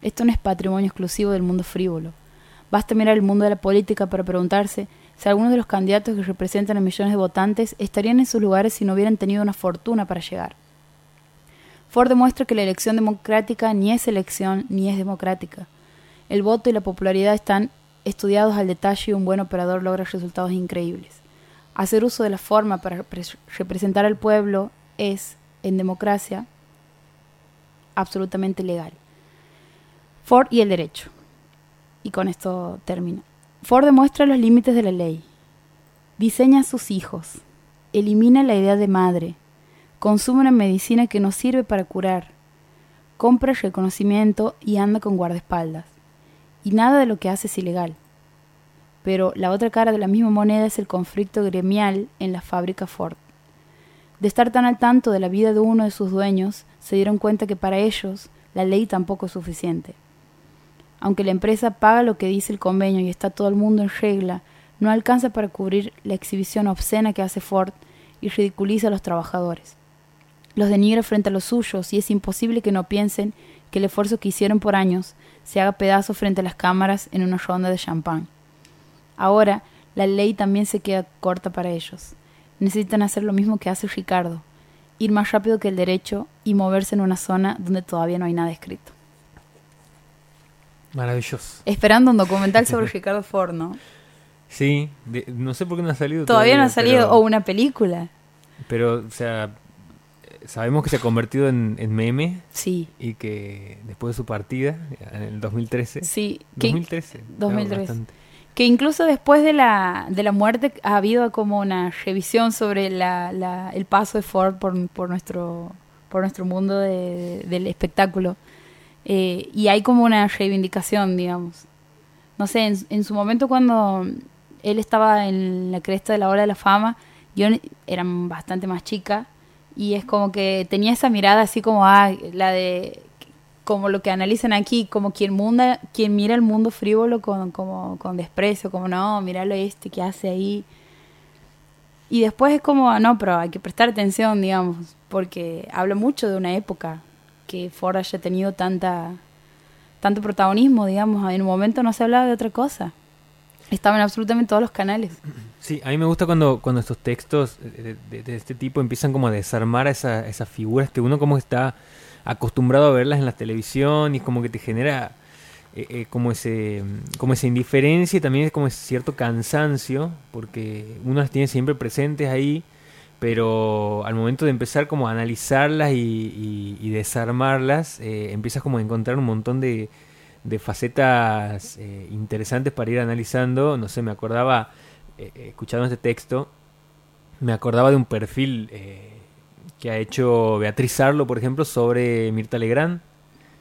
Speaker 1: esto no es patrimonio exclusivo del mundo frívolo. Basta mirar el mundo de la política para preguntarse si algunos de los candidatos que representan a millones de votantes estarían en sus lugares si no hubieran tenido una fortuna para llegar. Ford demuestra que la elección democrática ni es elección ni es democrática. El voto y la popularidad están estudiados al detalle, un buen operador logra resultados increíbles. Hacer uso de la forma para representar al pueblo es, en democracia, absolutamente legal. Ford y el derecho. Y con esto termino. Ford demuestra los límites de la ley. Diseña a sus hijos. Elimina la idea de madre. Consume una medicina que no sirve para curar. Compra reconocimiento y anda con guardaespaldas y nada de lo que hace es ilegal. Pero la otra cara de la misma moneda es el conflicto gremial en la fábrica Ford. De estar tan al tanto de la vida de uno de sus dueños, se dieron cuenta que para ellos la ley tampoco es suficiente. Aunque la empresa paga lo que dice el convenio y está todo el mundo en regla, no alcanza para cubrir la exhibición obscena que hace Ford y ridiculiza a los trabajadores. Los denigra frente a los suyos y es imposible que no piensen que el esfuerzo que hicieron por años se haga pedazo frente a las cámaras en una ronda de champán. Ahora, la ley también se queda corta para ellos. Necesitan hacer lo mismo que hace Ricardo, ir más rápido que el derecho y moverse en una zona donde todavía no hay nada escrito.
Speaker 2: Maravilloso.
Speaker 1: Esperando un documental sobre Ricardo Ford, ¿no?
Speaker 2: Sí, no sé por qué no ha salido.
Speaker 1: Todavía, no ha salido, o una película.
Speaker 2: Pero, o sea, sabemos que se ha convertido en, meme.
Speaker 1: Sí.
Speaker 2: Y que después de su partida, en el 2013.
Speaker 1: Sí.
Speaker 2: 2013.
Speaker 1: 2013. Que incluso después de la, de la muerte ha habido como una revisión sobre la, la, el paso de Ford por, por, nuestro, por nuestro mundo del espectáculo. Eh, y hay como una reivindicación, digamos. No sé, en, en su momento cuando él estaba en la cresta de la hora de la fama, yo era bastante más chica y es como que tenía esa mirada así como ah, la de como lo que analizan aquí, como quien, munda, quien mira el mundo frívolo con, como, con desprecio, como no, míralo este que hace ahí. Y después es como, ah, no, pero hay que prestar atención, digamos, porque habla mucho de una época que Ford haya tenido tanta, tanto protagonismo, digamos, en un momento no se hablaba de otra cosa. Estaban absolutamente todos los canales.
Speaker 2: Sí, a mí me gusta cuando, cuando estos textos de, este tipo empiezan como a desarmar a esa, esas figuras que uno como está acostumbrado a verlas en la televisión y como que te genera eh, eh, como ese como esa indiferencia y también es como ese cierto cansancio porque uno las tiene siempre presentes ahí pero al momento de empezar como a analizarlas y, desarmarlas eh, empiezas como a encontrar un montón de, de facetas eh, interesantes para ir analizando. No sé, me acordaba, eh, escuchando este texto, me acordaba de un perfil que ha hecho Beatriz Arlo, por ejemplo, sobre Mirta Legrand,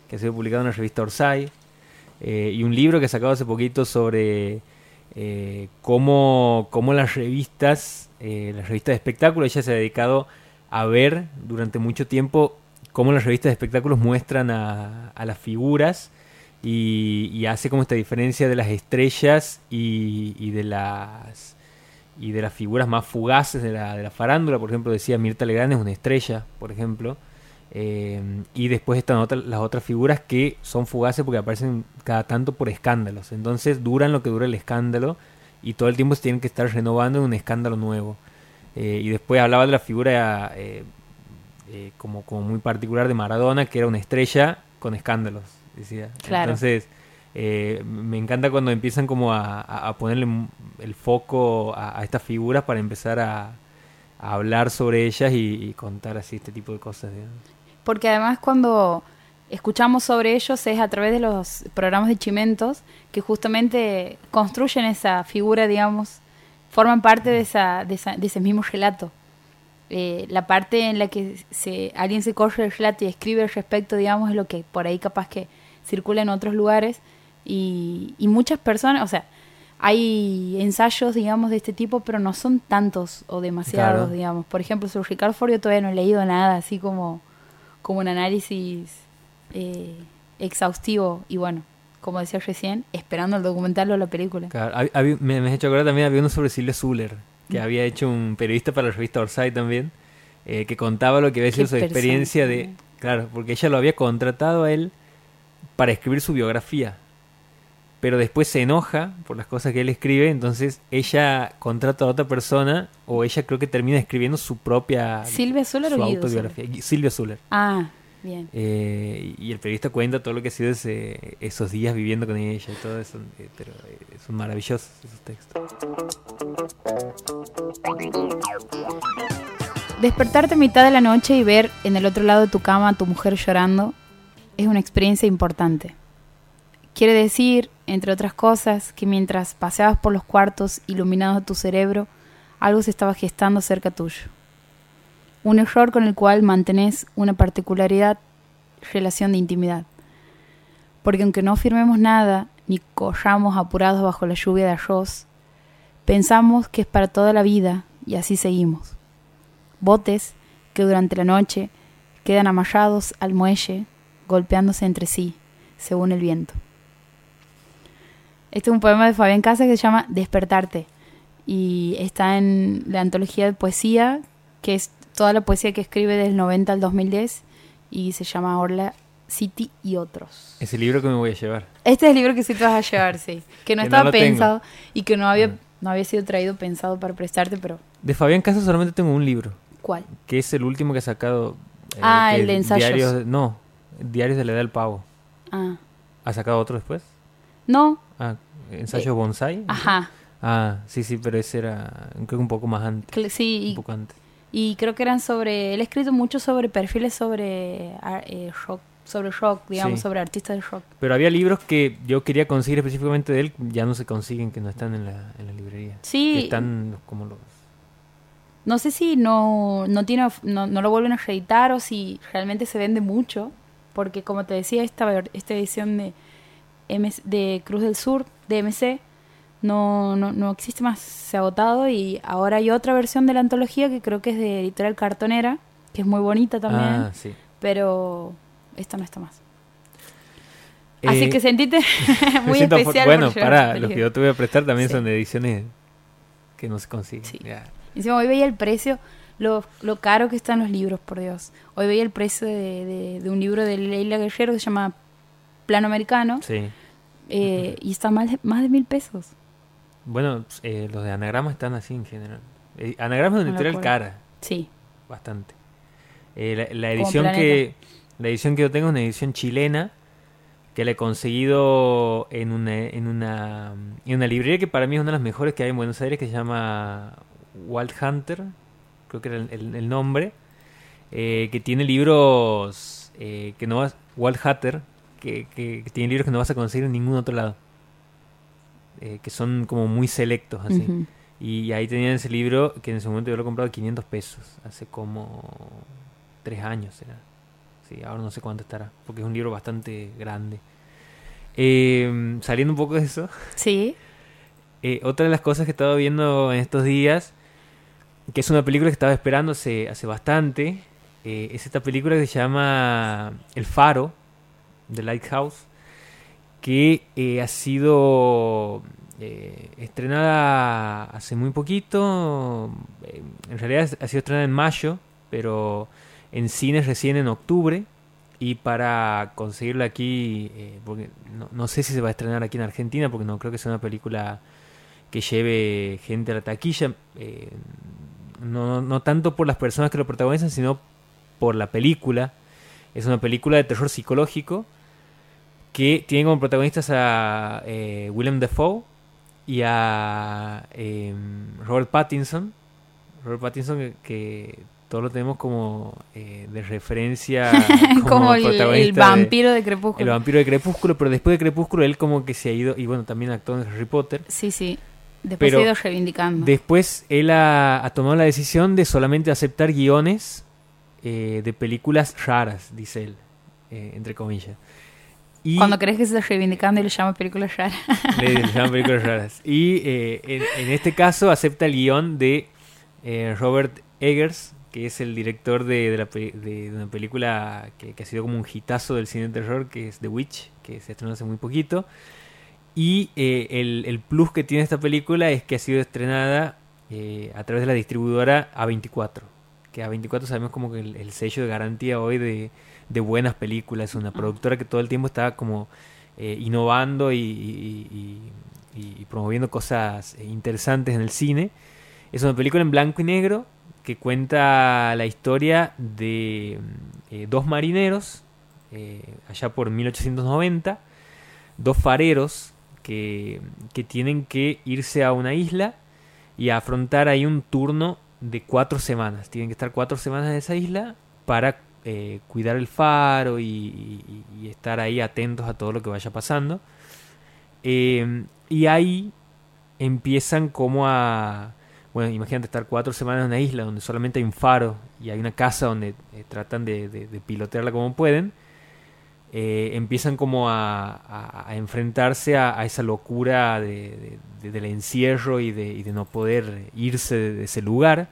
Speaker 2: que ha sido publicado en la revista Orsay, y un libro que ha sacado hace poquito sobre cómo, cómo, las revistas, las revistas de espectáculo, ella se ha dedicado a ver durante mucho tiempo cómo las revistas de espectáculos muestran a, a las figuras y, hace como esta diferencia de las estrellas y, de las y de las figuras más fugaces de la, de la farándula. Por ejemplo, decía Mirta Legrand es una estrella, por ejemplo. Eh, y después están las otras figuras que son fugaces porque aparecen cada tanto por escándalos. Entonces duran lo que dura el escándalo y todo el tiempo se tienen que estar renovando en un escándalo nuevo. Eh, y después hablaba de la figura eh, como, como muy particular de Maradona, que era una estrella con escándalos decía. Entonces, eh, me encanta cuando empiezan como a, ponerle el foco a, estas figuras para empezar a, hablar sobre ellas y, contar así este tipo de cosas.
Speaker 1: Porque además cuando escuchamos sobre ellos es a través de los programas de Chimentos que justamente construyen esa figura, digamos, forman parte de, esa, de, ese mismo relato. Eh, la parte en la que se, alguien se corre el relato y escribe al respecto, digamos, es lo que por ahí capaz que circula en otros lugares y, muchas personas, o sea, hay ensayos, digamos, de este tipo, pero no son tantos o demasiados, digamos. Por ejemplo, sobre Ricardo Ford yo todavía no he leído nada, así como, como un análisis eh, exhaustivo y bueno, como decía recién, esperando el documental o la película.
Speaker 2: me, me, has hecho acordar también, había uno sobre Silvia Zuller, que mm. había hecho un periodista para la revista Orsay también, eh, que contaba lo que había sido su experiencia de... Claro, porque ella lo había contratado a él para escribir su biografía. Pero después se enoja por las cosas que él escribe, entonces ella contrata a otra persona o ella creo que termina escribiendo su propia
Speaker 1: Silvia Zuller
Speaker 2: su autobiografía. Silvia Zuller.
Speaker 1: Ah, bien.
Speaker 2: Eh, y el periodista cuenta todo lo que ha sido ese, esos días viviendo con ella y todo eso. Eh, pero eh, son maravillosos esos textos.
Speaker 1: Despertarte a mitad de la noche y ver en el otro lado de tu cama a tu mujer llorando es una experiencia importante. Quiere decir, entre otras cosas, que mientras paseabas por los cuartos iluminados de tu cerebro, algo se estaba gestando cerca tuyo. Un error con el cual mantenés una particularidad relación de intimidad. Porque aunque no firmemos nada, ni corramos apurados bajo la lluvia de arroz, pensamos que es para toda la vida y así seguimos. Botes que durante la noche quedan amarrados al muelle golpeándose entre sí, según el viento. Este es un poema de Fabián Casas que se llama Despertarte y está en la antología de poesía, que es toda la poesía que escribe del 90 al 2010 y se llama Orla City y otros.
Speaker 2: Es el libro que me voy a llevar.
Speaker 1: Este es el libro que sí te vas a llevar, sí. Que no estaba pensado y que no había, ah. no había sido traído pensado para prestarte, pero...
Speaker 2: De Fabián Casas solamente tengo un libro.
Speaker 1: ¿Cuál?
Speaker 2: Que es el último que ha sacado.
Speaker 1: Eh, ah, el de ensayos.
Speaker 2: no, Diarios de la Edad del Pavo. Ah. ¿Ha sacado otro después?
Speaker 1: No.
Speaker 2: Ah, ¿Ensayo eh, Bonsai?
Speaker 1: Ajá.
Speaker 2: Ah, sí, sí, pero ese era, creo un poco más antes.
Speaker 1: Sí.
Speaker 2: Un poco antes.
Speaker 1: Y creo que eran sobre, él ha escrito mucho sobre perfiles sobre eh, rock, sobre rock, digamos, sobre artistas de rock.
Speaker 2: Pero había libros que yo quería conseguir específicamente de él, ya no se consiguen, que no están en la, en la librería.
Speaker 1: Sí.
Speaker 2: Que están como los...
Speaker 1: No sé si no, no, tiene, no, no lo vuelven a reeditar o si realmente se vende mucho, porque como te decía, esta, esta edición de, de Cruz del Sur, de MC, no, no, no existe más, se ha agotado y ahora hay otra versión de la antología que creo que es de Editorial Cartonera, que es muy bonita también, ah, pero esta no está más. Así eh, que sentite muy especial.
Speaker 2: bueno, para, los que yo te voy a prestar también son de ediciones que no se consiguen. Sí.
Speaker 1: Encima hoy veía el precio, lo, lo, caro que están los libros, por Dios. Hoy veía el precio de, de, un libro de Leila Guerrero que se llama Plano Americano.
Speaker 2: Sí.
Speaker 1: Eh, y está más de, más de mil pesos.
Speaker 2: Bueno, eh, los de anagrama están así en general. Eh, anagrama es una editorial cara.
Speaker 1: Sí.
Speaker 2: Bastante. La, edición que la edición que yo tengo es una edición chilena que la he conseguido en una, en una en una librería que para mí es una de las mejores que hay en Buenos Aires que se llama Wild Hunter, creo que era el, nombre, que tiene libros que no vas Wild Hunter que, que tiene libros que no vas a conseguir en ningún otro lado. Eh, que son como muy selectos así. Y ahí tenían ese libro que en ese momento yo lo he comprado a 500 pesos, hace como tres años era. Sí, ahora no sé cuánto estará, porque es un libro bastante grande. Eh, saliendo un poco de eso.
Speaker 1: Sí.
Speaker 2: Eh, otra de las cosas que he estado viendo en estos días, que es una película que estaba esperando hace, hace bastante, es esta película que se llama El Faro, The Lighthouse que eh, ha sido eh, estrenada hace muy poquito, eh, en realidad ha sido estrenada en mayo, pero en cines recién en octubre. Y para conseguirla aquí, porque no, sé si se va a estrenar aquí en Argentina, porque no creo que sea una película que lleve gente a la taquilla, no, no tanto por las personas que lo protagonizan, sino por la película. Es una película de terror psicológico que tiene como protagonistas a eh, Willem Dafoe y a em, Robert Pattinson. Robert Pattinson que, todos lo tenemos como eh, de referencia
Speaker 1: como, el, vampiro de, Crepúsculo.
Speaker 2: El vampiro de Crepúsculo, pero después de Crepúsculo él como que se ha ido, y bueno, también actuó en Harry Potter.
Speaker 1: Sí, sí. Después se ha ido reivindicando.
Speaker 2: Después él ha, tomado la decisión de solamente aceptar guiones eh, de películas raras, dice él, entre comillas.
Speaker 1: Cuando crees que se está reivindicando y le llama películas raras.
Speaker 2: Le, llama películas raras. Y eh, en, este caso acepta el guion de eh, Robert Eggers, que es el director de, una película que, ha sido como un hitazo del cine de terror, que es The Witch, que se estrenó hace muy poquito. Y eh, el, plus que tiene esta película es que ha sido estrenada a través de la distribuidora A24. Que A24 sabemos como que el sello de garantía hoy de de buenas películas, una productora que todo el tiempo está como eh, innovando y, promoviendo cosas eh, interesantes en el cine. Es una película en blanco y negro que cuenta la historia de eh, dos marineros allá por 1890, dos fareros que, que tienen que irse a una isla y afrontar ahí un turno de cuatro semanas. Tienen que estar cuatro semanas en esa isla para eh, cuidar el faro y, estar ahí atentos a todo lo que vaya pasando. Eh, y ahí empiezan como a... Bueno, imagínate estar cuatro semanas en una isla donde solamente hay un faro y hay una casa donde eh, tratan de, pilotearla como pueden. empiezan como a, enfrentarse a, esa locura del encierro y de, no poder irse de ese lugar.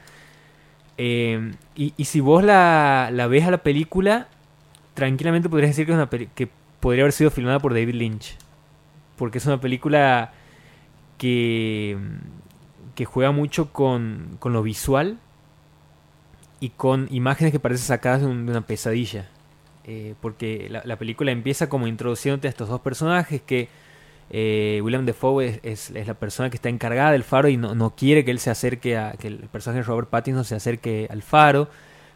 Speaker 2: Eh, y, si vos la, la, ves a la película, tranquilamente podrías decir que, es una que podría haber sido filmada por David Lynch. Porque es una película que, que juega mucho con, con lo visual y con imágenes que parecen sacadas de, una pesadilla. porque la, película empieza como introduciéndote a estos dos personajes que William Defoe es, la persona que está encargada del faro y no, no, quiere que él se acerque a que el personaje de Robert Pattinson se acerque al faro.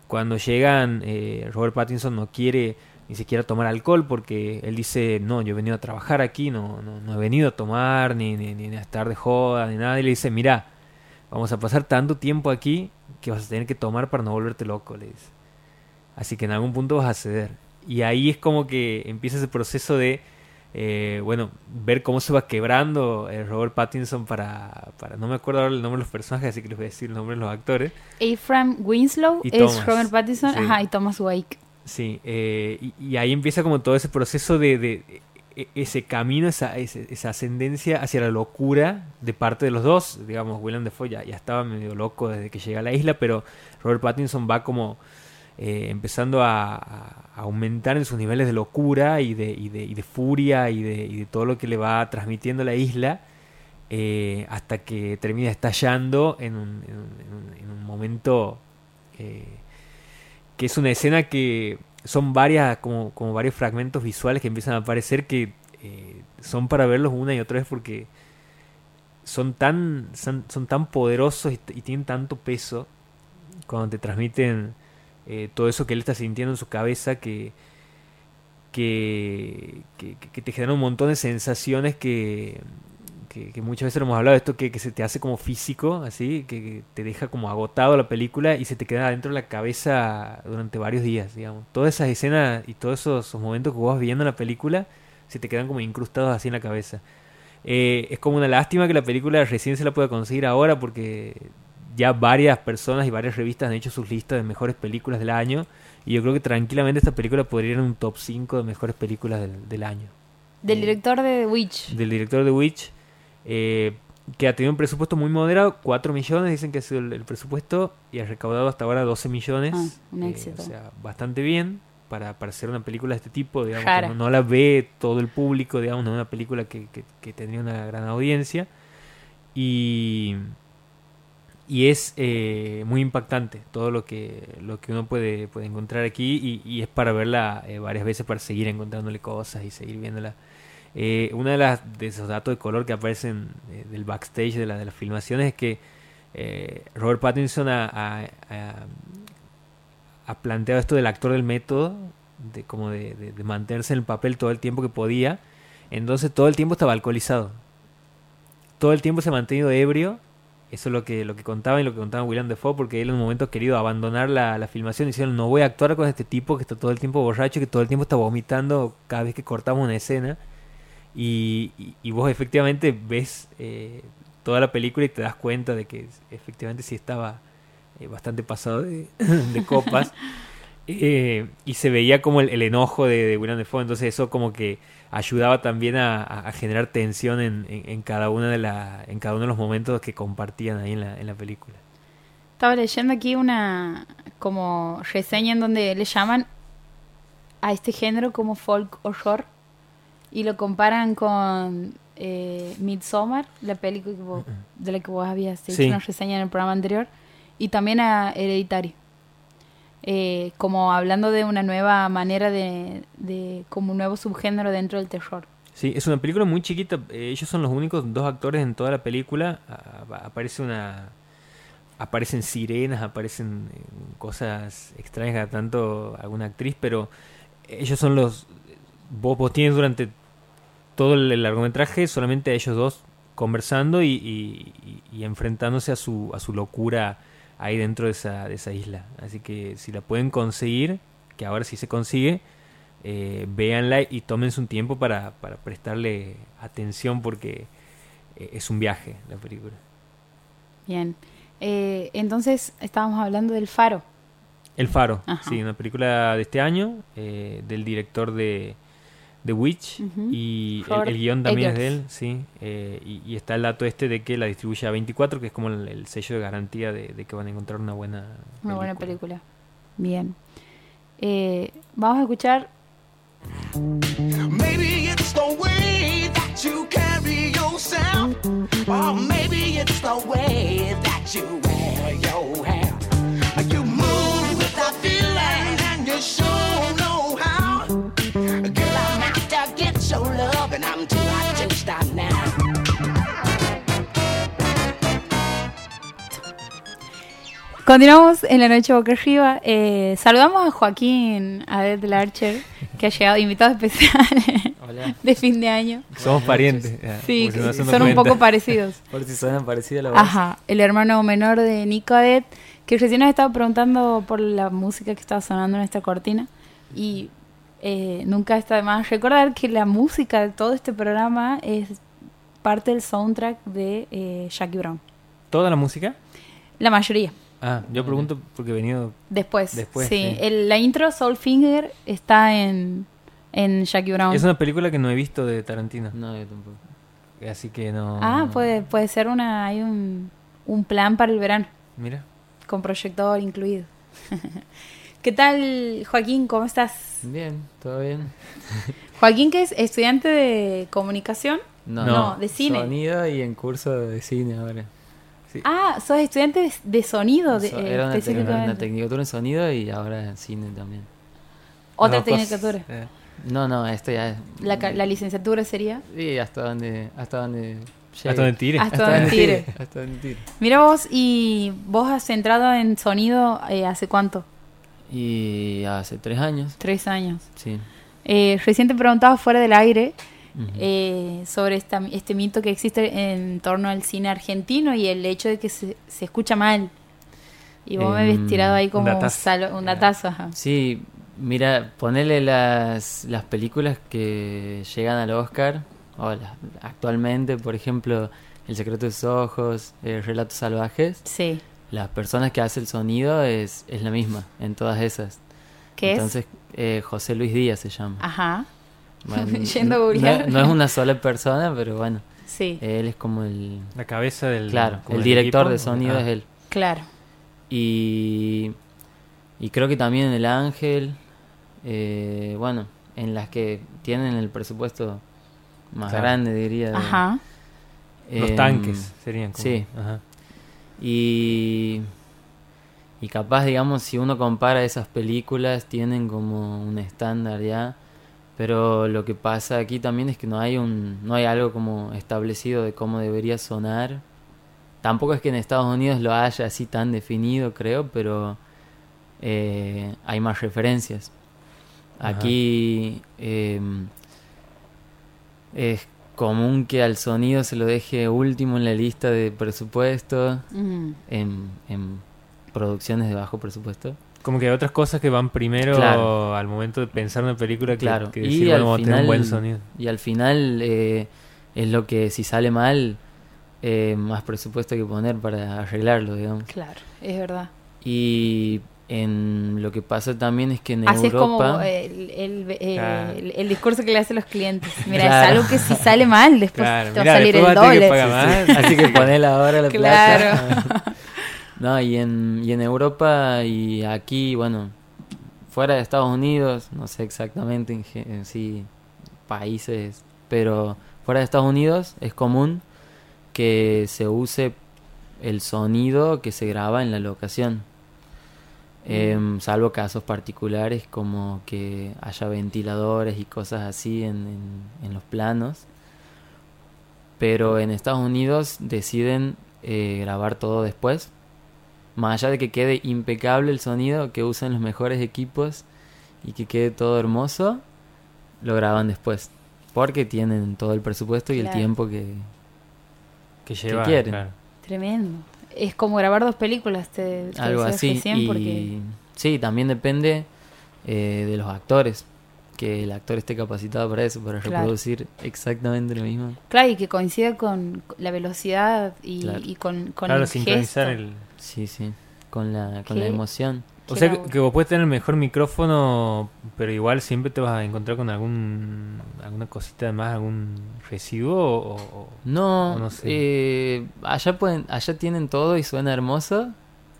Speaker 2: Cuando llegan, Robert Pattinson no quiere ni siquiera tomar alcohol porque él dice, no, yo he venido a trabajar aquí, no, no, he venido a tomar ni, ni, ni, a estar de joda ni nada. Y le dice, mira, vamos a pasar tanto tiempo aquí que vas a tener que tomar para no volverte loco. Así que en algún punto vas a ceder. Y ahí es como que empieza ese proceso de, eh, bueno, ver cómo se va quebrando el Robert Pattinson para, para, no me acuerdo ahora el nombre de los personajes, así que les voy a decir el nombre de los actores.
Speaker 1: Ephraim Winslow es Robert Pattinson, ajá, y Thomas Wake.
Speaker 2: Sí, eh, y, ahí empieza como todo ese proceso de, de, e, ese camino, esa, esa, ascendencia hacia la locura de parte de los dos. Digamos, William Defoe ya, ya estaba medio loco desde que llega a la isla, pero Robert Pattinson va como eh, empezando a, aumentar en sus niveles de locura y de, y y furia y de, y todo lo que le va transmitiendo la isla. Eh, hasta que termina estallando en un, en un, momento que es una escena que son varias, como, varios fragmentos visuales que empiezan a aparecer que eh, son para verlos una y otra vez porque son tan, son, tan poderosos y, tienen tanto peso cuando te transmiten eh, todo eso que él está sintiendo en su cabeza que, que, te generan un montón de sensaciones que, que, muchas veces hemos hablado esto que, se te hace como físico, así, que, te deja como agotado la película y se te queda dentro de la cabeza durante varios días, digamos. Todas esas escenas y todos esos, momentos que vos vas viendo en la película se te quedan como incrustados así en la cabeza. Eh, es como una lástima que la película recién se la pueda conseguir ahora porque ya varias personas y varias revistas han hecho sus listas de mejores películas del año y yo creo que tranquilamente esta película podría ir en un top 5 de mejores películas del, del año.
Speaker 1: Del director de Witch.
Speaker 2: Del director de Witch eh, que ha tenido un presupuesto muy moderado, 4 millones dicen que ha sido el, presupuesto y ha recaudado hasta ahora 12 millones. Ah, un eh, éxito. o sea, bastante bien para, para hacer una película de este tipo, digamos, no, la ve todo el público, digamos, no es una película que, que, tendría una gran audiencia. Y, y es eh, muy impactante todo lo que, lo que uno puede, puede encontrar aquí y, y es para verla varias veces para seguir encontrándole cosas y seguir viéndola eh, una de, las, de esos datos de color que aparecen eh, del backstage de, la, de las filmaciones es que eh, Robert Pattinson ha, ha, planteado esto del actor del método, de como de, mantenerse en el papel todo el tiempo que podía. Entonces todo el tiempo estaba alcoholizado. Todo el tiempo se ha mantenido ebrio. Eso es lo que, lo que contaba y lo que contaba William Defoe, porque él en un momento ha querido abandonar la, la filmación y no voy a actuar con este tipo que está todo el tiempo borracho, que todo el tiempo está vomitando cada vez que cortamos una escena. Y, vos efectivamente ves eh, toda la película y te das cuenta de que efectivamente sí estaba eh, bastante pasado de, copas. Eh, y se veía como el, enojo de, de, William Defoe, entonces eso como que ayudaba también a, generar tensión en, en, cada una de la, en cada uno de los momentos que compartían ahí en la, en la película.
Speaker 1: Estaba leyendo aquí una como reseña en donde le llaman a este género como folk horror y lo comparan con eh, Midsommar, la película de la que vos habías hecho una reseña en el programa anterior, y también a Hereditario. Eh, como hablando de una nueva manera de, como un nuevo subgénero dentro del terror.
Speaker 2: Sí, es una película muy chiquita. Eh, ellos son los únicos dos actores en toda la película. aparece una, aparecen sirenas, aparecen eh, cosas extrañas a tanto alguna actriz, pero ellos son los vos, vos tienes durante todo el largometraje solamente a ellos dos conversando y, enfrentándose a su, a su locura ahí dentro de esa, de esa isla. Así que si la pueden conseguir, que ahora sí se consigue, eh, véanla y tómense un tiempo para, para prestarle atención porque eh, es un viaje la película.
Speaker 1: Bien. Eh, entonces estábamos hablando del Faro.
Speaker 2: El Faro, sí, una película de este año del director de The Witch y el, guion también es de él, sí. Eh, y, está el dato este de que la distribuye a 24, que es como el, sello de garantía de, que van a encontrar una buena película.
Speaker 1: Una buena película. Bien. Eh, vamos a escuchar. Maybe it's the way that you carry yourself, or maybe it's the way that you wear your hair. You move with that feeling and you sure know how. Continuamos en la noche boca arriba. Eh, saludamos a Joaquín Adet Larcher, que ha llegado invitado especial de fin de año.
Speaker 2: Somos parientes.
Speaker 1: Sí, son un poco parecidos.
Speaker 3: Por si suenan parecidos la
Speaker 1: voz. Ajá, el hermano menor de Nico Adet, que recién nos estaba preguntando por la música que estaba sonando en esta cortina. Y eh, nunca está de más recordar que la música de todo este programa es parte del soundtrack de eh, Jackie Brown.
Speaker 2: ¿Toda la música?
Speaker 1: La mayoría.
Speaker 2: Ah, yo pregunto porque he venido
Speaker 1: después. Después. Sí, la intro Soulfinger está en, en Jackie Brown.
Speaker 2: Es una película que no he visto de Tarantino.
Speaker 3: No, yo tampoco.
Speaker 2: Así que no.
Speaker 1: Ah, puede, puede ser una. Hay un, un plan para el verano.
Speaker 2: Mira.
Speaker 1: Con proyector incluido. ¿Qué tal, Joaquín? ¿Cómo estás?
Speaker 3: Bien, todo bien.
Speaker 1: Joaquín, que es estudiante de comunicación.
Speaker 3: No, no, de cine. Sonido y en curso de cine ahora.
Speaker 1: Ah, sos estudiante de, sonido. De,
Speaker 3: era una, tecnicatura en sonido y ahora en cine también.
Speaker 1: ¿Otra tecnicatura?
Speaker 3: Eh. No, no, esto ya es...
Speaker 1: ¿La, ¿La, licenciatura sería?
Speaker 3: Sí, hasta donde... Hasta donde
Speaker 2: Hasta donde tire.
Speaker 1: Hasta, donde tire. hasta donde tire. Mira vos, ¿y vos has entrado en sonido eh, hace cuánto?
Speaker 3: Y hace tres años.
Speaker 1: Tres años.
Speaker 3: Sí.
Speaker 1: Eh, recién te preguntaba fuera del aire eh, sobre esta, este mito que existe en torno al cine argentino y el hecho de que se, se escucha mal. Y vos me habías em, tirado ahí como un datazo.
Speaker 3: Sí, mira, ponele las, las películas que llegan al Oscar, o actualmente, por ejemplo, El secreto de sus ojos, Relatos salvajes.
Speaker 1: Sí.
Speaker 3: Las personas que hacen el sonido es, es la misma en todas esas.
Speaker 1: ¿Qué
Speaker 3: Entonces, Eh, José Luis Díaz se llama.
Speaker 1: Ajá.
Speaker 3: no, es una sola persona, pero bueno.
Speaker 1: Sí.
Speaker 3: Él es como el...
Speaker 2: La cabeza del...
Speaker 3: Claro, el director de sonido es él.
Speaker 1: Claro.
Speaker 3: Y, y creo que también en El Ángel, eh, bueno, en las que tienen el presupuesto más grande, diría.
Speaker 1: Ajá.
Speaker 2: Los tanques serían
Speaker 3: como... Sí. Ajá. Y, y capaz, digamos, si uno compara esas películas, tienen como un estándar ya. Pero lo que pasa aquí también es que no hay un no hay algo como establecido de cómo debería sonar. Tampoco es que en Estados Unidos lo haya así tan definido creo pero eh, hay más referencias. Aquí em, es común que al sonido se lo deje último en la lista de presupuesto en, en producciones de bajo presupuesto
Speaker 2: como que hay otras cosas que van primero al momento de pensar una película que,
Speaker 3: claro.
Speaker 2: que y al final, un buen sonido.
Speaker 3: Y al final eh, es lo que si sale mal, eh, más presupuesto hay que poner para arreglarlo, digamos.
Speaker 1: Claro, es verdad.
Speaker 3: Y en lo que pasa también es que en Europa... como
Speaker 1: el, el, el, discurso que le hacen los clientes. Mira, es algo que si sale mal, después te va a salir el doble.
Speaker 3: Así que ponela ahora la claro. No, y en, y en Europa y aquí, bueno, fuera de Estados Unidos, no sé exactamente en, en sí países, pero fuera de Estados Unidos es común que se use el sonido que se graba en la locación. Em, salvo casos particulares como que haya ventiladores y cosas así en, en, los planos. Pero en Estados Unidos deciden eh, grabar todo después más allá de que quede impecable el sonido, que usen los mejores equipos y que quede todo hermoso, lo graban después. Porque tienen todo el presupuesto y el tiempo que,
Speaker 2: que, lleva,
Speaker 3: quieren.
Speaker 1: Tremendo. Es como grabar dos películas, te,
Speaker 3: Algo así. Y, Sí, también depende eh, de los actores. Que el actor esté capacitado para eso, para reproducir exactamente lo mismo.
Speaker 1: Claro, y que coincida con la velocidad y, con, con el gesto. el
Speaker 3: Sí, sí, con la, con la emoción.
Speaker 2: O sea, que, vos puedes tener el mejor micrófono, pero igual siempre te vas a encontrar con algún alguna cosita de más, algún residuo o,
Speaker 3: no, no sé. Eh, allá pueden, allá tienen todo y suena hermoso,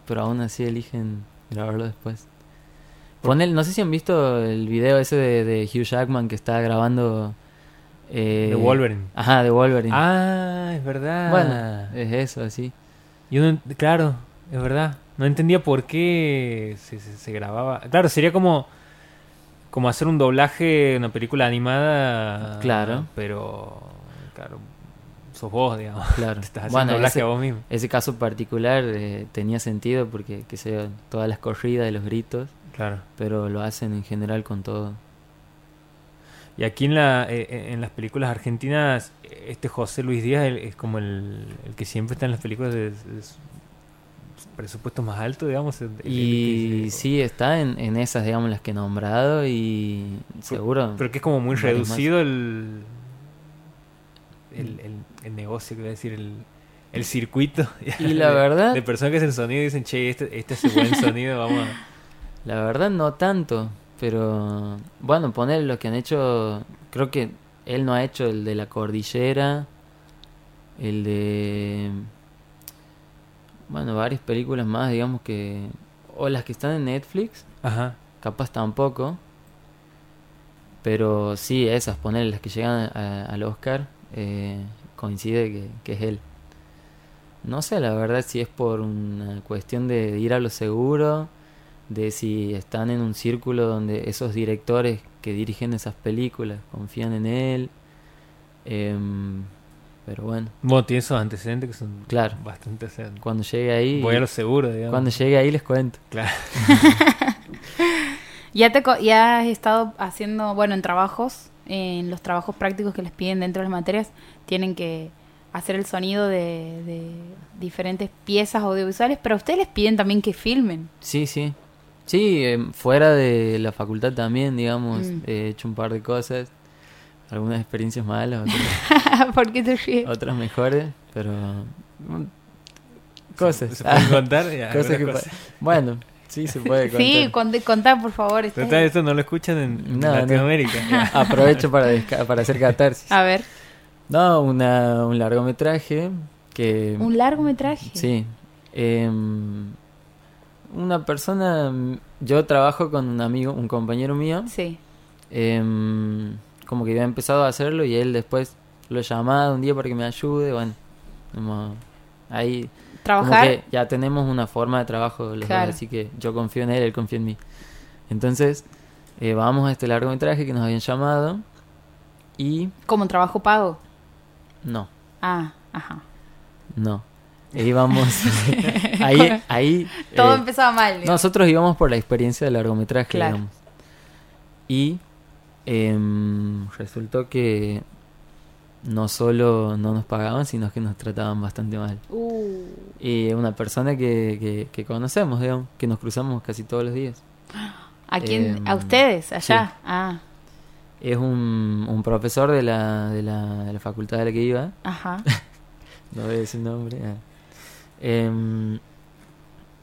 Speaker 3: pero aún así eligen grabarlo después. Pon no sé si han visto el video ese de, Hugh Jackman que está grabando
Speaker 2: eh, de Wolverine.
Speaker 3: Ajá, de Wolverine.
Speaker 2: Ah, es verdad.
Speaker 3: Bueno, es eso, así.
Speaker 2: Y uno, claro, es verdad. No entendía por qué se, se, grababa. Claro, sería como como hacer un doblaje, una película animada.
Speaker 3: Claro.
Speaker 2: Pero, claro, sos vos, digamos.
Speaker 3: Claro.
Speaker 2: Estás haciendo doblaje
Speaker 3: ese,
Speaker 2: a vos mismo.
Speaker 3: Ese caso particular eh, tenía sentido porque, que sé, todas las corridas y los gritos.
Speaker 2: Claro.
Speaker 3: Pero lo hacen en general con todo.
Speaker 2: Y aquí en, la, eh, eh, en las películas argentinas, este José Luis Díaz es como el, el, que siempre está en las películas de, de presupuesto más alto, digamos.
Speaker 3: y sí, está en, en, esas, digamos, las que he nombrado y seguro.
Speaker 2: Pero que es como muy reducido el, el, el, negocio, que voy a decir, el, el circuito.
Speaker 3: Y la verdad...
Speaker 2: De personas que hacen sonido y dicen, che, este, este es buen sonido, vamos a...
Speaker 3: La verdad no tanto. Pero bueno, poner lo que han hecho, creo que él no ha hecho el de la cordillera, el de... Bueno, varias películas más, digamos que... O las que están en Netflix.
Speaker 2: Ajá.
Speaker 3: Capaz tampoco. Pero sí, esas, poner las que llegan al Oscar, eh, coincide que, que, es él. No sé, la verdad, si es por una cuestión de ir a lo seguro de si están en un círculo donde esos directores que dirigen esas películas confían en él. Em, pero bueno.
Speaker 2: Bueno, tiene esos antecedentes que son
Speaker 3: claro.
Speaker 2: bastante...
Speaker 3: Cuando llegue ahí...
Speaker 2: Voy a lo seguro, digamos.
Speaker 3: Cuando llegue ahí les cuento.
Speaker 2: Claro.
Speaker 1: ya, te, ya has estado haciendo, bueno, en trabajos, en los trabajos prácticos que les piden dentro de las materias, tienen que hacer el sonido de, de diferentes piezas audiovisuales, pero a ustedes les piden también que filmen.
Speaker 3: Sí, sí. Sí, em, fuera de la facultad también, digamos, mm. he hecho un par de cosas, algunas experiencias malas,
Speaker 1: otras, ¿Por qué te
Speaker 3: otras mejores, pero mm, cosas.
Speaker 2: ¿Se, puede contar?
Speaker 3: bueno, sí se puede
Speaker 1: contar. Sí, contar por favor.
Speaker 2: Esto no lo escuchan en, Latinoamérica.
Speaker 3: Aprovecho para, para hacer catarsis.
Speaker 1: A ver.
Speaker 3: No, una, un largometraje que...
Speaker 1: ¿Un largometraje?
Speaker 3: Sí. Eh, una persona, yo trabajo con un amigo, un compañero mío.
Speaker 1: Sí.
Speaker 3: Em, como que había empezado a hacerlo y él después lo llamaba un día para que me ayude, bueno, como ahí
Speaker 1: trabajar
Speaker 3: ya tenemos una forma de trabajo así que yo confío en él él confía en mí. Entonces eh, vamos a este largometraje que nos habían llamado y
Speaker 1: como un trabajo pago
Speaker 3: no.
Speaker 1: Ah ajá.
Speaker 3: No. Íbamos ahí ahí
Speaker 1: todo eh, empezaba mal
Speaker 3: nosotros íbamos por la experiencia del largometraje digamos. y em, resultó que no solo no nos pagaban sino que nos trataban bastante mal.
Speaker 1: Uh.
Speaker 3: y una persona que, que, conocemos digamos que nos cruzamos casi todos los días.
Speaker 1: A quién a em, ustedes allá ah.
Speaker 3: Es un, un profesor de la, de la, de la facultad de la que iba.
Speaker 1: Ajá.
Speaker 3: No voy a decir nombre ah.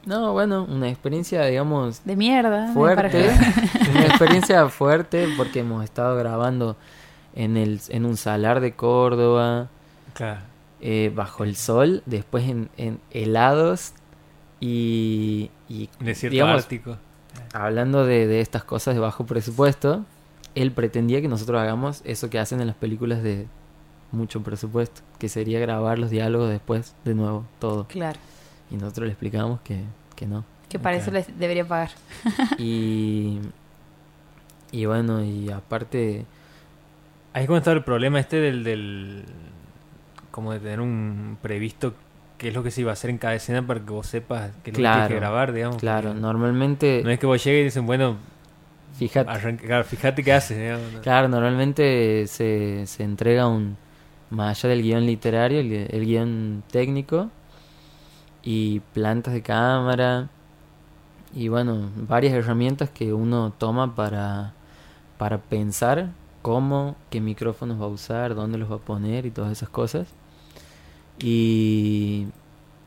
Speaker 3: No, bueno, una experiencia, digamos...
Speaker 1: De mierda.
Speaker 3: Fuerte. una experiencia fuerte porque hemos estado grabando en, el, en un salar de Córdoba. Eh, bajo el sol, después en, en helados y... y
Speaker 2: digamos,
Speaker 3: Hablando de, de estas cosas de bajo presupuesto, él pretendía que nosotros hagamos eso que hacen en las películas de mucho presupuesto, que sería grabar los diálogos después de nuevo, todo.
Speaker 1: Claro.
Speaker 3: Y nosotros le explicamos que, que no.
Speaker 1: Que para eso les debería pagar.
Speaker 3: y, y bueno, y aparte...
Speaker 2: Ahí es cuando el problema este del, del... como de tener un previsto qué es lo que se iba a hacer en cada escena para que vos sepas qué es lo que tienes que grabar, digamos.
Speaker 3: Claro, normalmente...
Speaker 2: No es que vos llegues y dicen, bueno,
Speaker 3: fíjate,
Speaker 2: claro, fíjate qué haces.
Speaker 3: Claro, normalmente se, se entrega un, más allá del guion literario, el, guion técnico y plantas de cámara y bueno, varias herramientas que uno toma para, para pensar cómo, qué micrófonos va a usar, dónde los va a poner y todas esas cosas. Y,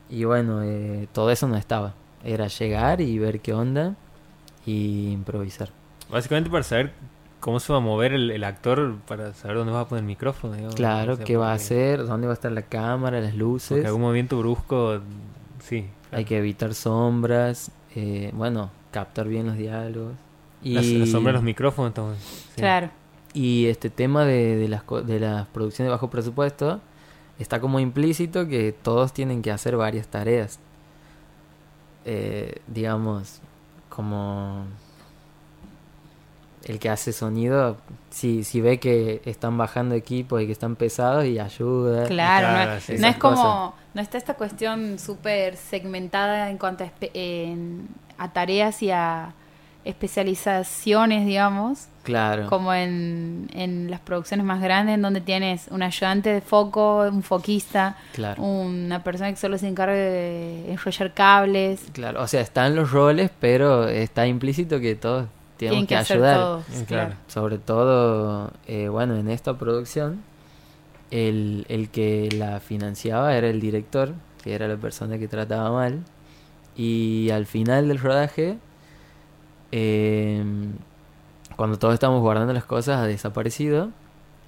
Speaker 3: y bueno, eh, todo eso no estaba. Era llegar y ver qué onda y improvisar.
Speaker 2: Básicamente para saber cómo se va a mover el, actor para saber dónde va a poner el micrófono.
Speaker 3: claro, qué va a hacer, dónde va a estar la cámara, las luces. Porque
Speaker 2: algún movimiento brusco, sí.
Speaker 3: Hay que evitar sombras, eh, bueno, captar bien los diálogos.
Speaker 2: Y... Las, sombras de los micrófonos también.
Speaker 1: Claro.
Speaker 3: Y este tema de, de, las, de las producciones de bajo presupuesto está como implícito que todos tienen que hacer varias tareas. Eh, digamos, como el que hace sonido, si, si ve que están bajando equipos y que están pesados y ayuda.
Speaker 1: Claro, no, es como, no está esta cuestión súper segmentada en cuanto a, tareas y a especializaciones, digamos.
Speaker 3: Claro.
Speaker 1: Como en, en las producciones más grandes, en donde tienes un ayudante de foco, un foquista, una persona que solo se encarga de enrollar cables.
Speaker 3: Claro, o sea, están los roles, pero está implícito que todos tienen que, ayudar. Sobre todo, eh, bueno, en esta producción, el, el que la financiaba era el director, que era la persona que trataba mal. Y al final del rodaje, eh, cuando todos estamos guardando las cosas, ha desaparecido.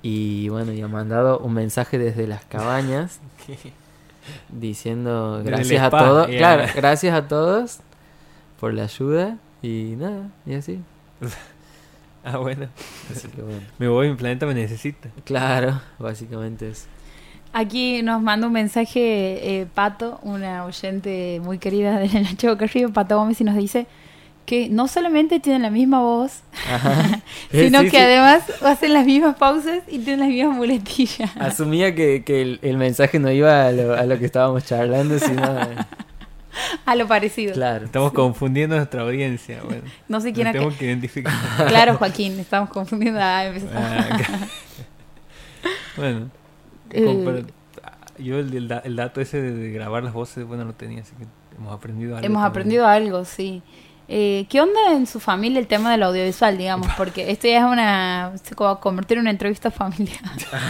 Speaker 3: Y bueno, y ha mandado un mensaje desde las cabañas diciendo gracias a todos. Claro, gracias a todos por la ayuda. Y nada, y así.
Speaker 2: ah, bueno. Me voy, mi planeta me necesita.
Speaker 3: Claro, básicamente es.
Speaker 1: Aquí nos manda un mensaje eh, Pato, una oyente muy querida de Nacho Boca Pato Gómez, y nos dice que no solamente tienen la misma voz, sino que además hacen las mismas pausas y tienen las mismas muletillas.
Speaker 3: Asumía que, que el, mensaje no iba a lo, a lo que estábamos charlando, sino...
Speaker 1: a lo parecido.
Speaker 2: Claro. Estamos confundiendo nuestra audiencia. Bueno,
Speaker 1: no sé quién
Speaker 2: Tenemos que identificar.
Speaker 1: Claro, Joaquín, estamos confundiendo a ah,
Speaker 2: Bueno. Eh, yo el, el, dato ese de grabar las voces, bueno, lo tenía, así que hemos aprendido algo.
Speaker 1: Hemos aprendido algo, sí. Eh, ¿Qué onda en su familia el tema del audiovisual, digamos? Porque esto ya es una... se va a convertir en una entrevista familiar.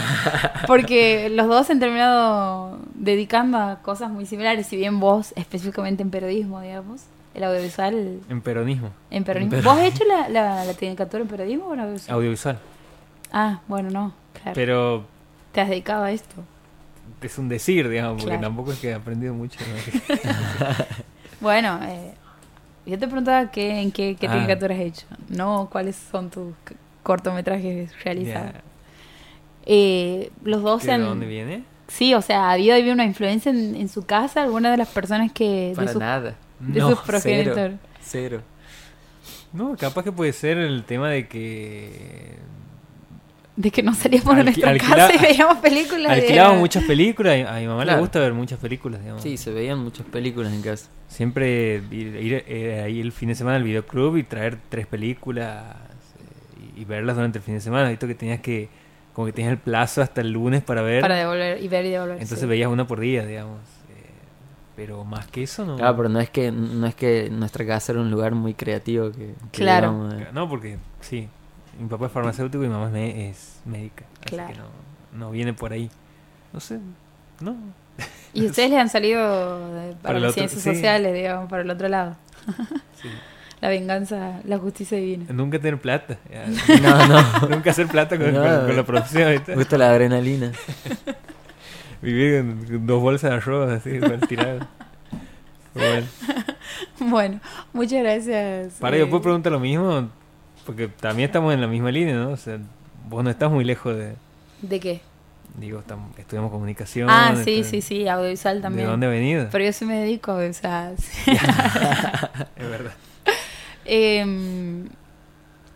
Speaker 1: Porque los dos se han terminado dedicando a cosas muy similares, si bien vos específicamente en periodismo, digamos. El audiovisual...
Speaker 2: En peronismo.
Speaker 1: En peronismo. ¿Vos has hecho la, la, la tecnicatura en periodismo o en audiovisual?
Speaker 2: Audiovisual.
Speaker 1: Ah, bueno, no,
Speaker 2: claro. Pero...
Speaker 1: ¿Te has dedicado a esto?
Speaker 2: Es un decir, digamos, porque tampoco es que he aprendido mucho.
Speaker 1: bueno, eh, yo te preguntaba qué, en qué, qué ah. has hecho, no cuáles son tus cortometrajes realizados. Eh, los dos
Speaker 2: ¿De dónde viene?
Speaker 1: Sí, o sea, ¿ha habido, una influencia en, su casa? ¿Alguna de las personas que...
Speaker 3: Para nada.
Speaker 1: De no, Cero,
Speaker 3: cero.
Speaker 2: No, capaz que puede ser el tema de que
Speaker 1: de que no salíamos de nuestra casa y veíamos películas.
Speaker 2: Alquilábamos muchas películas. A mi mamá le gusta ver muchas películas, digamos.
Speaker 3: Sí, se veían muchas películas en casa.
Speaker 2: Siempre ir, eh, ahí el fin de semana al videoclub y traer tres películas eh, y, verlas durante el fin de semana. Visto que tenías que, como que tenías el plazo hasta el lunes para ver.
Speaker 1: Para devolver y ver y devolver.
Speaker 2: Entonces veías una por día, digamos. Eh, pero más que eso no.
Speaker 3: Claro, pero no es que no es que nuestra casa era un lugar muy creativo que,
Speaker 1: claro.
Speaker 2: no, porque sí, mi papá es farmacéutico y mi mamá es, médica. Así que no, no viene por ahí. No sé, no.
Speaker 1: ¿Y ustedes le han salido para, las ciencias sociales, digamos, para el otro lado? Sí. La venganza, la justicia divina.
Speaker 2: Nunca tener plata.
Speaker 3: No, no.
Speaker 2: Nunca hacer plata con, la profesión.
Speaker 3: Me gusta la adrenalina.
Speaker 2: Vivir en dos bolsas de arroz así, tirado.
Speaker 1: Bueno. bueno, muchas gracias.
Speaker 2: Para, yo puedo eh, preguntar lo mismo. Porque también estamos en la misma línea, ¿no? O sea, vos no estás muy lejos de...
Speaker 1: ¿De qué?
Speaker 2: Digo, estamos, estudiamos comunicación.
Speaker 1: Ah, sí, sí, sí, audiovisual también.
Speaker 2: ¿De dónde ha venido?
Speaker 1: Pero yo sí me dedico a audiovisual.
Speaker 2: es verdad.
Speaker 1: Em,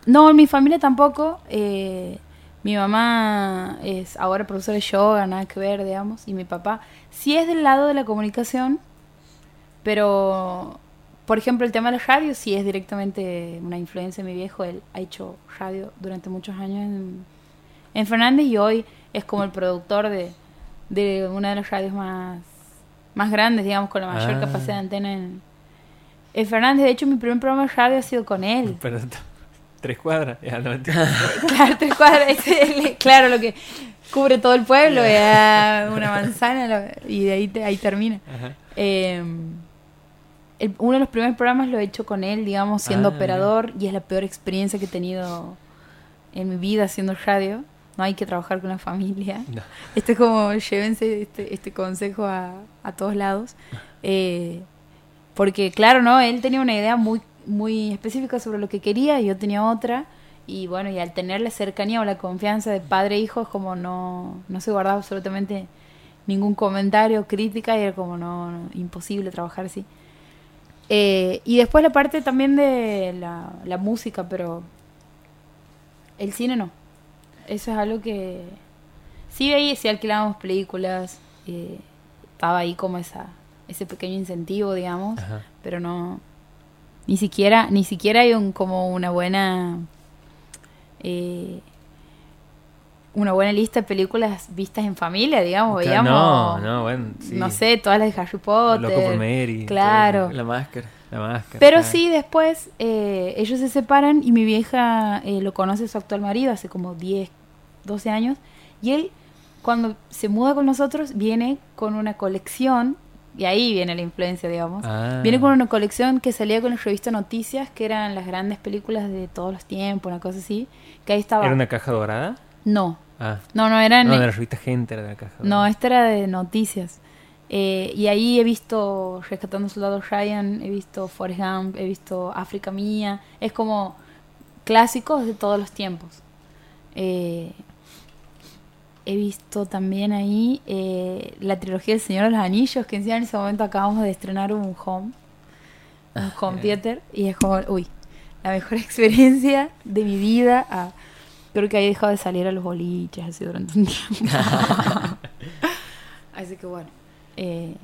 Speaker 1: no, en mi familia tampoco. Eh, mi mamá es ahora profesora de yoga, nada que ver, digamos. Y mi papá sí es del lado de la comunicación, pero por ejemplo, el tema de la radio sí es directamente una influencia de mi viejo. Él ha hecho radio durante muchos años en, en Fernández y hoy es como el productor de, de una de las radios más, más grandes, digamos, con la mayor ah. capacidad de antena en, Fernández. De hecho, mi primer programa de radio ha sido con él.
Speaker 2: Pero, tres cuadras,
Speaker 1: claro, tres cuadras, claro, lo que cubre todo el pueblo, una manzana y de ahí, ahí termina. Eh, uno de los primeros programas lo he hecho con él, digamos, siendo ah, operador, y es la peor experiencia que he tenido en mi vida haciendo radio. No hay que trabajar con la familia. Este es como, llévense este, este consejo a, a todos lados. Eh, porque, claro, ¿no? Él tenía una idea muy, muy específica sobre lo que quería, y yo tenía otra. Y bueno, y al tener la cercanía o la confianza de padre e hijo, es como no, no se guardaba absolutamente ningún comentario, crítica, y era como no imposible trabajar así. Eh, y después la parte también de la, música, pero El cine no. Eso es algo que... Sí veía, sí alquilábamos películas, eh, estaba ahí como esa ese pequeño incentivo, digamos, pero no... Ni siquiera, ni siquiera hay un, como una buena... Eh, una buena lista de películas vistas en familia, digamos, veíamos... No, no, bueno, No sé, todas las de Harry Potter. Loco por Mary. Claro.
Speaker 3: La máscara. La máscara.
Speaker 1: Pero sí, después eh, ellos se separan y mi vieja eh, lo conoce su actual marido hace como 10, 12 años. Y él, cuando se muda con nosotros, viene con una colección, y ahí viene la influencia, digamos. Ah. Viene con una colección que salía con la revista Noticias, que eran las grandes películas de todos los tiempos, una cosa así. Que ahí estaba.
Speaker 2: ¿Era una caja dorada?
Speaker 1: No. Ah. No, no, era.
Speaker 2: No, de la revista Gente era de la caja.
Speaker 1: No, esta era de Noticias. Eh, y ahí he visto Rescatando Soldado Ryan, he visto Forrest Gump, he visto África Mía. Es como clásicos de todos los tiempos. Eh, he visto también ahí eh, la trilogía del Señor de los Anillos, que encima en ese momento acabamos de estrenar un home, un ah, home theater, y es como, uy, la mejor experiencia de mi vida. Ah, creo que ahí he dejado de salir a los boliches así durante un tiempo. así que bueno. Eh,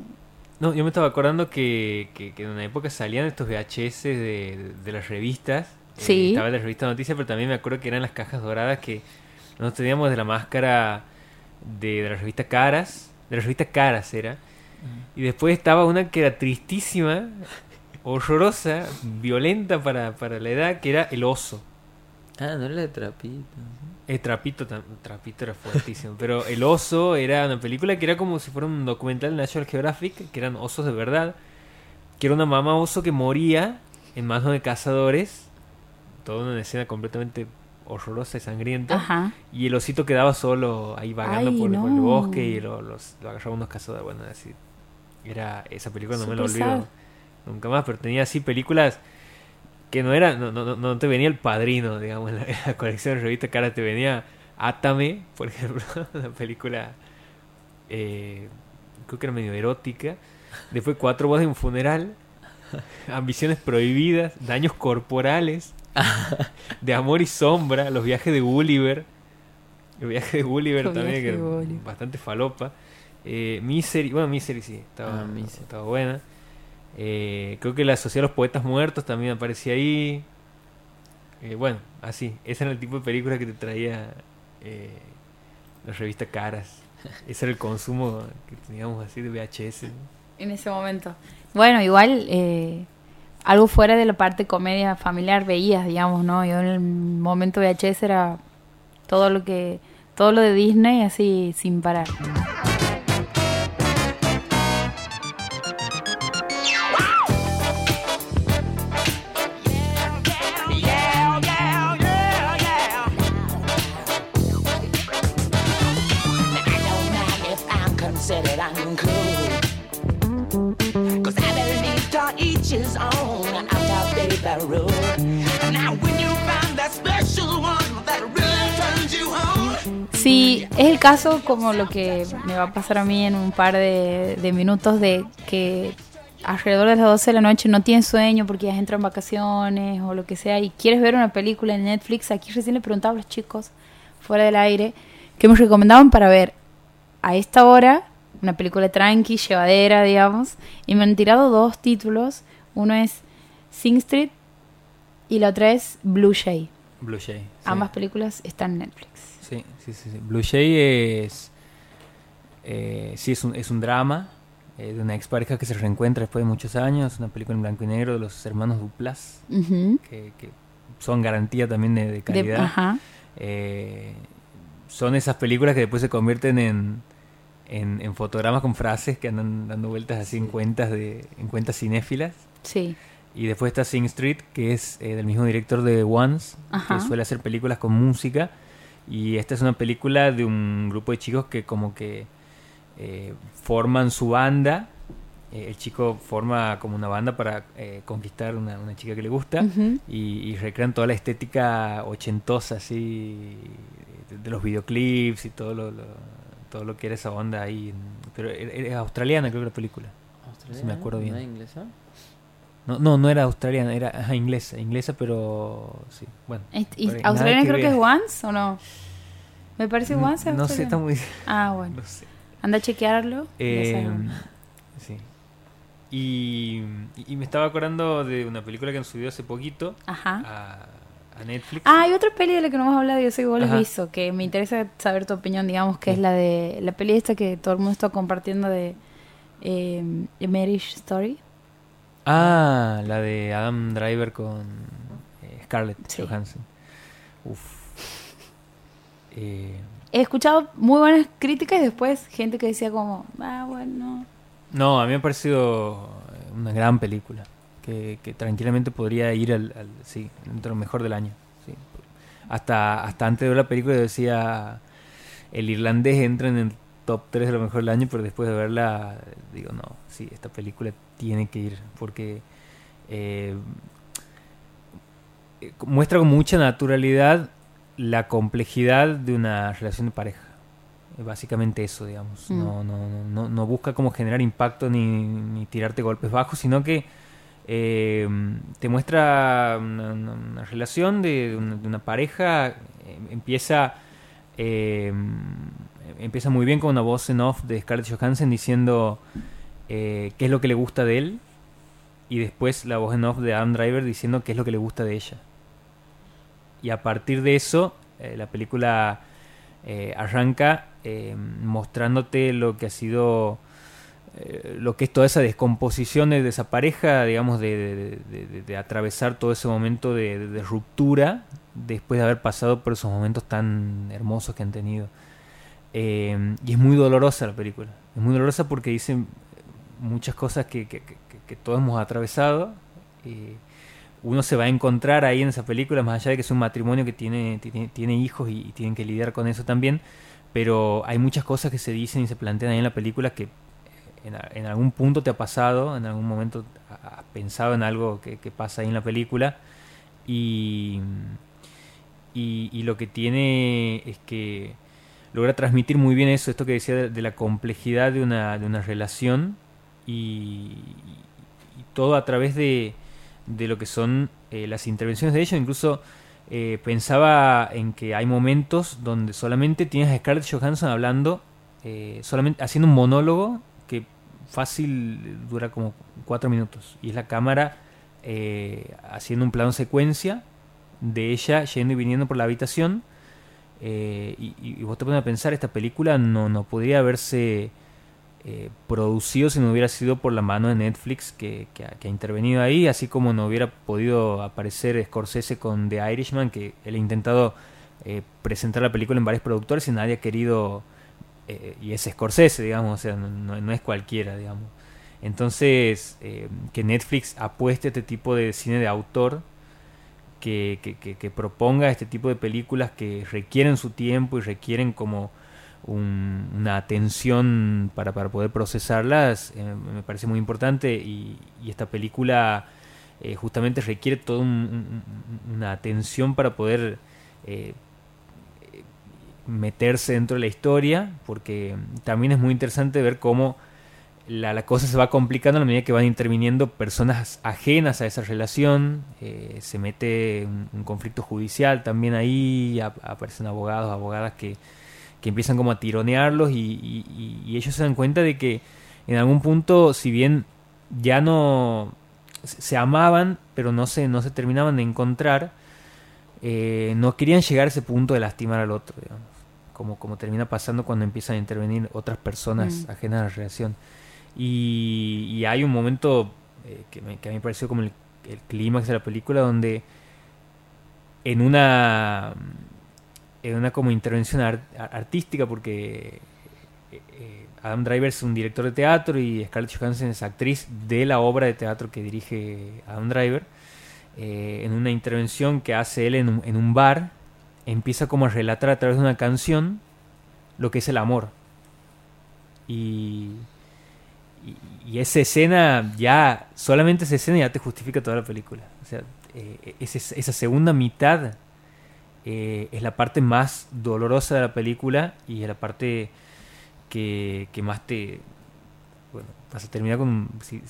Speaker 2: no, yo me estaba acordando que, que, en una época salían estos VHS de, de, las revistas.
Speaker 1: Eh, sí.
Speaker 2: estaba en la revista Noticias, pero también me acuerdo que eran las cajas doradas que nosotros teníamos de la máscara de, de la revista Caras. De la revista Caras era. Y después estaba una que era tristísima, horrorosa, violenta para, para la edad, que era El Oso.
Speaker 3: Ah, no era de Trapito.
Speaker 2: El Trapito, Trapito era fuertísimo. pero El Oso era una película que era como si fuera un documental de National Geographic, que eran osos de verdad. Que era una mamá oso que moría en manos de cazadores. Toda una escena completamente horrorosa y sangrienta. Y el osito quedaba solo ahí vagando por, el bosque y lo, los, lo agarraban unos cazadores. Bueno, así. Era esa película, no me lo olvido nunca más, pero tenía así películas que no era, no, no, no te venía el padrino, digamos, en la, colección de revista cara, te venía Atame, por ejemplo, una película eh, creo que era medio erótica. Después Cuatro voces de un funeral, Ambiciones prohibidas, Daños corporales, De amor y sombra, Los viajes de Gulliver, el viaje de Gulliver también, que bastante falopa. Eh, Misery, bueno, Misery sí, estaba, ah, estaba buena. Eh, creo que la Sociedad de los Poetas Muertos también aparecía ahí. Eh, bueno, así. Ese era el tipo de película que te traía eh, las revistas caras. Ese era el consumo que teníamos así de VHS.
Speaker 1: En ese momento. Bueno, igual eh, algo fuera de la parte comedia familiar veías, digamos, ¿no? Yo en el momento VHS era todo lo que todo lo de Disney así sin parar. Sí, es el caso como lo que me va a pasar a mí en un par de, minutos de que alrededor de las 12 de la noche no tienes sueño porque ya entran vacaciones o lo que sea y quieres ver una película en Netflix, aquí recién le preguntaba a los chicos fuera del aire que me recomendaban para ver a esta hora una película tranqui, llevadera, digamos, y me han tirado dos títulos. Uno es Sing Street y la otra es Blue Jay.
Speaker 2: Blue Jay.
Speaker 1: Ambas películas están en Netflix.
Speaker 2: Sí, sí, sí. Blue Jay es. Eh, sí, es un, es un drama eh, de una expareja que se reencuentra después de muchos años. Una película en blanco y negro de los hermanos Duplas, que, son garantía también de, calidad. Eh, son esas películas que después se convierten en, en, fotogramas con frases que andan dando vueltas así en cuentas, de, en cuentas cinéfilas.
Speaker 1: Sí.
Speaker 2: Y después está Sing Street, que es eh, del mismo director de Once, que suele hacer películas con música. Y esta es una película de un grupo de chicos que como que eh, forman su banda. Eh, el chico forma como una banda para conquistar una, una chica que le gusta y, recrean toda la estética ochentosa así de, los videoclips y todo lo, todo lo que era esa onda ahí. Pero es australiana creo que la película.
Speaker 3: ¿Australiana? Si me acuerdo bien. ¿No inglesa?
Speaker 2: No, no, no era australiana, era inglesa, inglesa, pero sí, bueno.
Speaker 1: ¿Y, australiana creo que es Once o no? Me parece Once.
Speaker 2: No, sé, está muy...
Speaker 1: Ah, bueno. Anda a chequearlo.
Speaker 2: Eh, sí. Y, y, me estaba acordando de una película que nos subió hace poquito A, Netflix.
Speaker 1: Ah, hay otra peli de la que no hemos hablado yo sé que vos lo visto, que me interesa saber tu opinión, digamos, que es la de la peli esta que todo el mundo está compartiendo de eh, Marriage Story.
Speaker 2: Ah, la de Adam Driver con eh, Scarlett Johansson. Uf.
Speaker 1: Eh, He escuchado muy buenas críticas y después gente que decía como, ah, bueno.
Speaker 2: No, a mí me ha parecido una gran película. Que, tranquilamente podría ir al, sí, entre lo mejor del año. Sí. Hasta, hasta antes de ver la película decía, el irlandés entra en el top 3 de lo mejor del año, pero después de verla digo, no, sí, esta película tiene que ir, porque eh, muestra con mucha naturalidad la complejidad de una relación de pareja. Básicamente eso, digamos. Mm. No, no, no, no, busca como generar impacto ni, ni tirarte golpes bajos, sino que eh, te muestra una, relación de, una, pareja, eh, empieza empieza muy bien con una voz en off de Scarlett Johansson diciendo eh, qué es lo que le gusta de él y después la voz en off de Adam Driver diciendo qué es lo que le gusta de ella. Y a partir de eso, eh, la película eh, arranca mostrándote lo que ha sido, lo que es toda esa descomposición de esa pareja, digamos, de, de atravesar todo ese momento de, ruptura después de haber pasado por esos momentos tan hermosos que han tenido. Y es muy dolorosa la película. Es muy dolorosa porque dicen muchas cosas que, que, todos hemos atravesado. uno se va a encontrar ahí en esa película, más allá de que es un matrimonio que tiene, tiene, hijos y, tienen que lidiar con eso también. Pero hay muchas cosas que se dicen y se plantean ahí en la película que en, algún punto te ha pasado, en algún momento has pensado en algo que, pasa ahí en la película. Y, y, lo que tiene es que logra transmitir muy bien eso, esto que decía de, la complejidad de una, de una relación y, todo a través de, de lo que son eh, las intervenciones de ellos. Incluso eh, pensaba en que hay momentos donde solamente tienes a Scarlett Johansson hablando, eh, solamente haciendo un monólogo que fácil dura como cuatro minutos. Y es la cámara haciendo un plano secuencia de ella yendo y viniendo por la habitación. Y, y, vos te pones a pensar, esta película no, no podría haberse eh, producido si no hubiera sido por la mano de Netflix que, ha, intervenido ahí, así como no hubiera podido aparecer Scorsese con The Irishman, que él ha intentado eh, presentar la película en varios productores y nadie ha querido, eh, y es Scorsese, digamos, o sea, no, es cualquiera, digamos. Entonces, que Netflix apueste este tipo de cine de autor, que, proponga este tipo de películas que requieren su tiempo y requieren como una atención para, para poder procesarlas eh, me parece muy importante. Y, esta película eh, justamente requiere toda una atención para poder eh, meterse dentro de la historia porque también es muy interesante ver cómo la, cosa se va complicando a la medida que van interviniendo personas ajenas a esa relación, se mete un, conflicto judicial también ahí, aparecen abogados, abogadas que, que empiezan como a tironearlos y, ellos se dan cuenta de que en algún punto, si bien ya no se amaban, pero no se, no se terminaban de encontrar, eh, no querían llegar a ese punto de lastimar al otro, digamos, como, como termina pasando cuando empiezan a intervenir otras personas mm. ajenas a la relación. Y, hay un momento eh, que, a mí me pareció como el, el clímax de la película donde en una es una como intervención artística porque eh, eh, Adam Driver es un director de teatro y Scarlett Johansson es actriz de la obra de teatro que dirige Adam Driver. En una intervención que hace él en un, bar, empieza como a relatar a través de una canción lo que es el amor. Y, y, esa escena ya, solamente esa escena ya te justifica toda la película. O sea, esa segunda mitad eh, es la parte más dolorosa de la película y es la parte que, que más te... Bueno, vas a terminar con... Si,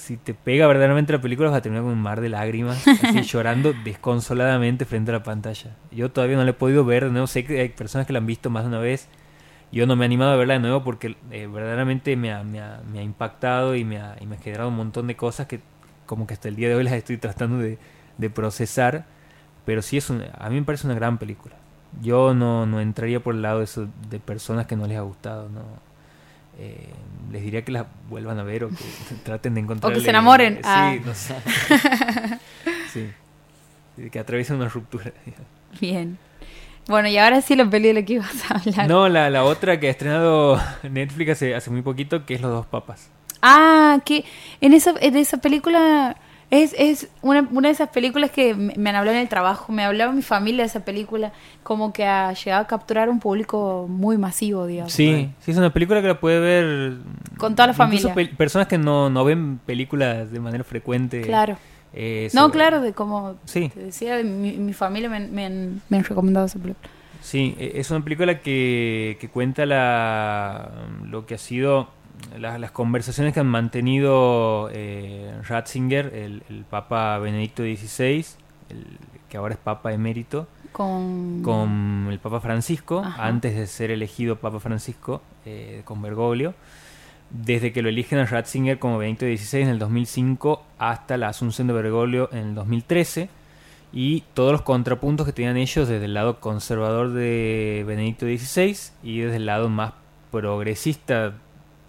Speaker 2: si te pega verdaderamente la película vas a terminar con un mar de lágrimas, así llorando desconsoladamente frente a la pantalla. Yo todavía no la he podido ver nuevo, sé que hay personas que la han visto más de una vez. Yo no me he animado a verla de nuevo porque eh, verdaderamente me ha, me, ha, me ha, impactado y me ha, y me ha generado un montón de cosas que como que hasta el día de hoy las estoy tratando de, de procesar. Pero sí es a mí me parece una gran película. Yo no, no entraría por el lado de, eso, de personas que no les ha gustado, no eh, les diría que la vuelvan a ver o que traten de encontrar.
Speaker 1: O que se enamoren. Sí,
Speaker 2: ah. no sé. sí. Que atraviesen una ruptura.
Speaker 1: Bien. Bueno, y ahora sí la peli de la que ibas a hablar.
Speaker 2: No, la, la otra que ha estrenado Netflix hace, hace muy poquito, que es Los dos papas.
Speaker 1: Ah, que en esa, en esa película es, es una, una de esas películas que me, han hablado en el trabajo, me hablaba mi familia de esa película, como que ha llegado a capturar un público muy masivo, digamos.
Speaker 2: Sí, sí, es una película que la puede ver...
Speaker 1: Con toda la familia.
Speaker 2: personas que no, no ven películas de manera frecuente.
Speaker 1: Claro. Eh, no, claro, de como sí. te decía, mi, mi familia me, me, han, me han recomendado esa película.
Speaker 2: Sí, e, es una película que, que cuenta la, lo que ha sido las, conversaciones que han mantenido eh, Ratzinger, el, Papa Benedicto XVI, el, que ahora es Papa emérito,
Speaker 1: con,
Speaker 2: con el Papa Francisco, antes de ser elegido Papa Francisco, eh, con Bergoglio, desde que lo eligen a Ratzinger como Benedicto XVI en el 2005 hasta la asunción de Bergoglio en el 2013 y todos los contrapuntos que tenían ellos desde el lado conservador de Benedicto XVI y desde el lado más progresista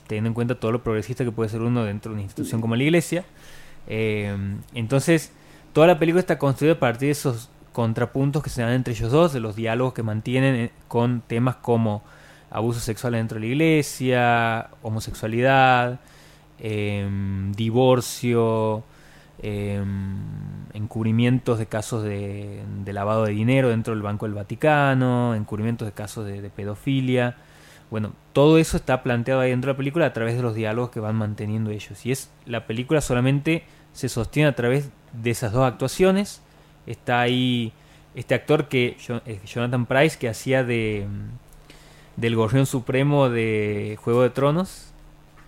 Speaker 2: teniendo en cuenta todo lo progresista que puede ser uno dentro de una institución como la iglesia. Eh, entonces, toda la película está construida a partir de esos contrapuntos que se dan entre ellos dos, de los diálogos que mantienen eh, con temas como abuso sexual dentro de la iglesia, homosexualidad, em, divorcio, em, encubrimientos de casos de, lavado de dinero dentro del Banco del Vaticano, encubrimientos de casos de pedofilia. Bueno, todo eso está planteado ahí dentro de la película a través de los diálogos que van manteniendo ellos. Y es la película solamente se sostiene a través de esas dos actuaciones. Está ahí este actor que eh, Jonathan Price que hacía de del gorrión supremo de Juego de Tronos,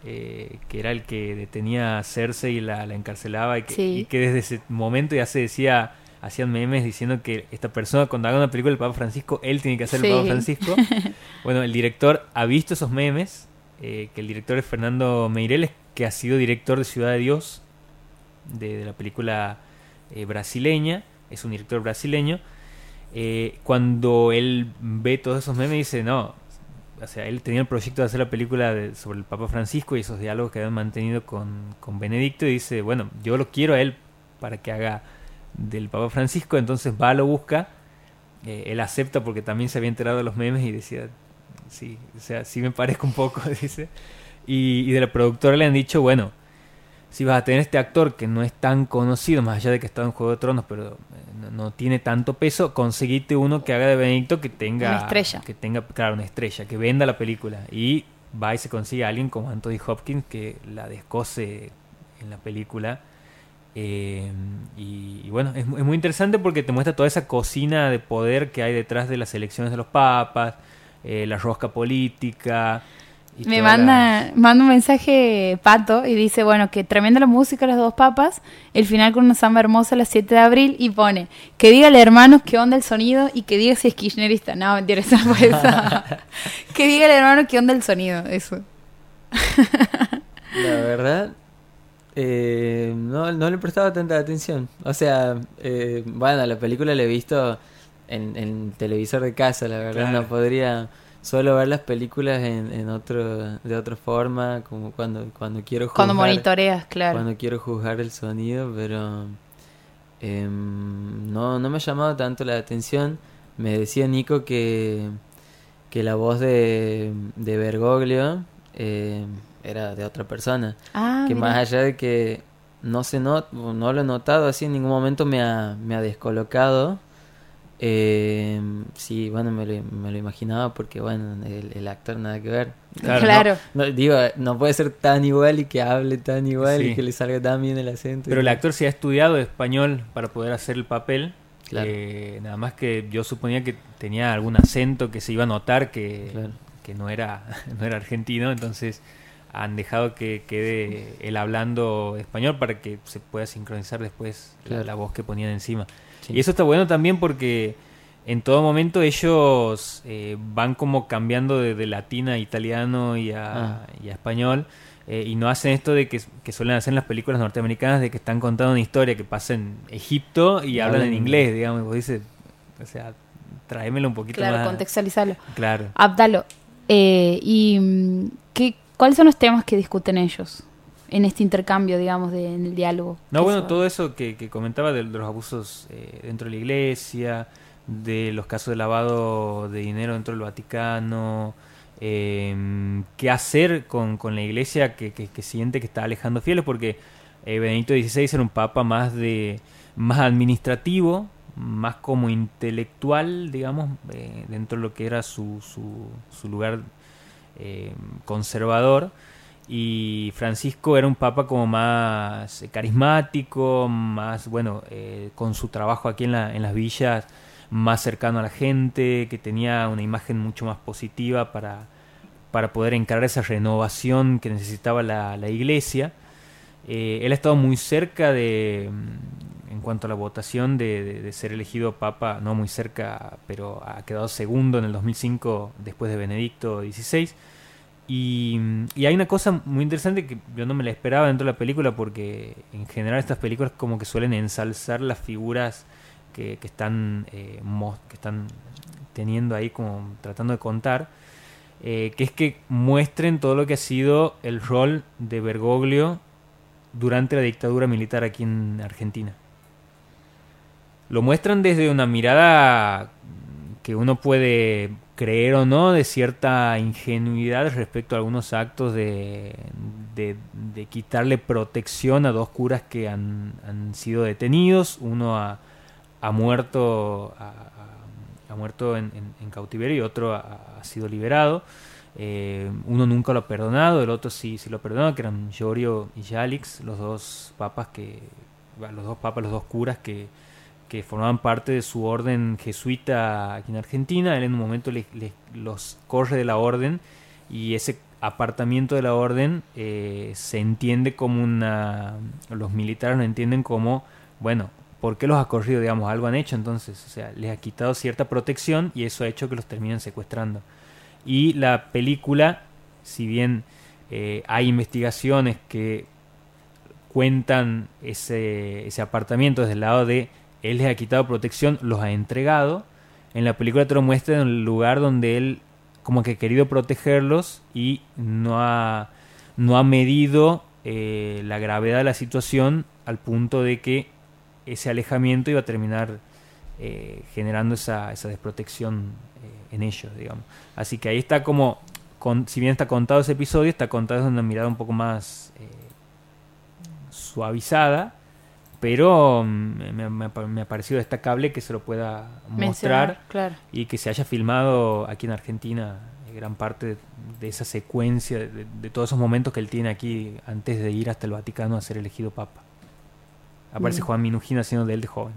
Speaker 2: eh, que era el que detenía a Cersei y la, encarcelaba y y que desde ese momento ya se decía hacían memes diciendo que esta persona cuando haga una película del Papa Francisco, él tiene que hacer el Papa Francisco. bueno, el director ha visto esos memes, eh, que el director es Fernando Meireles, que ha sido director de Ciudad de Dios, de, la película eh, brasileña, es un director brasileño. Cuando él ve todos esos memes dice, no, o sea, él tenía el proyecto de hacer la película sobre el Papa Francisco y esos diálogos que habían mantenido con, con Benedicto y dice, bueno, yo lo quiero a él para que haga del Papa Francisco, entonces va, lo busca, eh, él acepta porque también se había enterado de los memes y decía, sí, o sea, sí me parezco un poco, dice. Y, de la productora le han dicho, bueno, si vas a tener este actor que no es tan conocido, más allá de que está en Juego de Tronos, pero no, tiene tanto peso, conseguite uno que haga de Benedicto que tenga...
Speaker 1: Una estrella.
Speaker 2: Que tenga, claro, una estrella, que venda la película. Y va y se consigue a alguien como Anthony Hopkins que la descose en la película eh, y, bueno, es, muy interesante porque te muestra toda esa cocina de poder que hay detrás de las elecciones de los papas, eh, la rosca política.
Speaker 1: Me manda, manda un mensaje Pato y dice, bueno, que tremenda la música los dos papas, el final con una samba hermosa a las 7 de abril y pone, que diga al hermano qué onda el sonido y que diga si es kirchnerista. No, mentira, esa fue que diga al hermano qué onda el sonido, eso.
Speaker 3: La verdad, eh, no, no le he prestado tanta atención. O sea, eh, bueno, la película la he visto en, en televisor de casa, la verdad. No podría solo ver las películas en, en otro de otra forma, como cuando, cuando quiero
Speaker 1: juzgar. Cuando monitoreas, claro.
Speaker 3: Cuando quiero juzgar el sonido, pero eh, no, no me ha llamado tanto la atención. Me decía Nico que, que la voz de, de Bergoglio. Eh, era de otra persona.
Speaker 1: Ah,
Speaker 3: que más allá de que no se not, no lo he notado así, en ningún momento me ha, me ha descolocado. Eh, sí, bueno, me lo, me lo imaginaba porque, bueno, el, actor nada que ver.
Speaker 1: Claro.
Speaker 3: No, digo, no puede ser tan igual y que hable tan igual y que le salga tan bien el acento.
Speaker 2: Pero el actor sí ha estudiado español para poder hacer el papel. Eh, nada más que yo suponía que tenía algún acento que se iba a notar que, que no, era, no era argentino, entonces han dejado que quede él hablando español para que se pueda sincronizar después la, voz que ponían encima. Y eso está bueno también porque en todo momento ellos eh, van como cambiando de, latín a italiano y a, ah. español. Eh, y no hacen esto de que, suelen hacer en las películas norteamericanas de que están contando una historia que pasa en Egipto y hablan en inglés, digamos. Vos dices, o sea, tráemelo un poquito
Speaker 1: claro,
Speaker 2: más.
Speaker 1: contextualizarlo.
Speaker 2: Claro.
Speaker 1: Abdalo, eh, ¿y mm, qué, cuáles son los temas que discuten ellos? En este intercambio, digamos, de, en el diálogo.
Speaker 2: No, bueno, todo eso que, comentaba de, los abusos eh, dentro de la iglesia, de los casos de lavado de dinero dentro del Vaticano, eh, qué hacer con, con la iglesia que, que, siente que está alejando fieles, porque eh, Benedicto XVI era un papa más de más administrativo, más como intelectual, digamos, eh, dentro de lo que era su, su, su lugar eh, conservador y Francisco era un papa como más carismático, más, bueno, eh, con su trabajo aquí en, la, en las villas, más cercano a la gente, que tenía una imagen mucho más positiva para, para poder encarar esa renovación que necesitaba la, la iglesia. Eh, él ha estado muy cerca de, en cuanto a la votación, de, de, ser elegido papa, no muy cerca, pero ha quedado segundo en el 2005 después de Benedicto XVI. Y, hay una cosa muy interesante que yo no me la esperaba dentro de la película porque en general estas películas como que suelen ensalzar las figuras que, están, eh, que están teniendo ahí como tratando de contar, eh, que es que muestren todo lo que ha sido el rol de Bergoglio durante la dictadura militar aquí en Argentina. Lo muestran desde una mirada que uno puede creer o no de cierta ingenuidad respecto a algunos actos de, de, quitarle protección a dos curas que han, han sido detenidos. Uno ha, ha muerto, ha, muerto en, cautiverio y otro ha, sido liberado. Eh, uno nunca lo ha perdonado, el otro sí, sí lo ha perdonado, que eran Giorgio y Jalix, los dos papas que, los dos papas, los dos curas que, que formaban parte de su orden jesuita aquí en Argentina. Él en un momento los corre de la orden y ese apartamiento de la orden eh, se entiende como una... Los militares lo entienden como, bueno, ¿por qué los ha corrido? Digamos, algo han hecho entonces. O sea, les ha quitado cierta protección y eso ha hecho que los terminen secuestrando. Y la película, si bien eh, hay investigaciones que cuentan ese, ese apartamiento desde el lado de él les ha quitado protección, los ha entregado. En la película te lo muestra en el lugar donde él como que ha querido protegerlos y no ha, no ha medido eh, la gravedad de la situación al punto de que ese alejamiento iba a terminar eh, generando esa, esa desprotección eh, en ellos, digamos. Así que ahí está como, con, si bien está contado ese episodio, está contado desde una mirada un poco más suavizada pero mm, me, ha parecido destacable que se lo pueda mostrar y que se haya filmado aquí en Argentina eh, gran parte de, esa secuencia, de, todos esos momentos que él tiene aquí antes de ir hasta el Vaticano a ser elegido papa. Aparece mm. Juan Minujín haciendo de él de joven.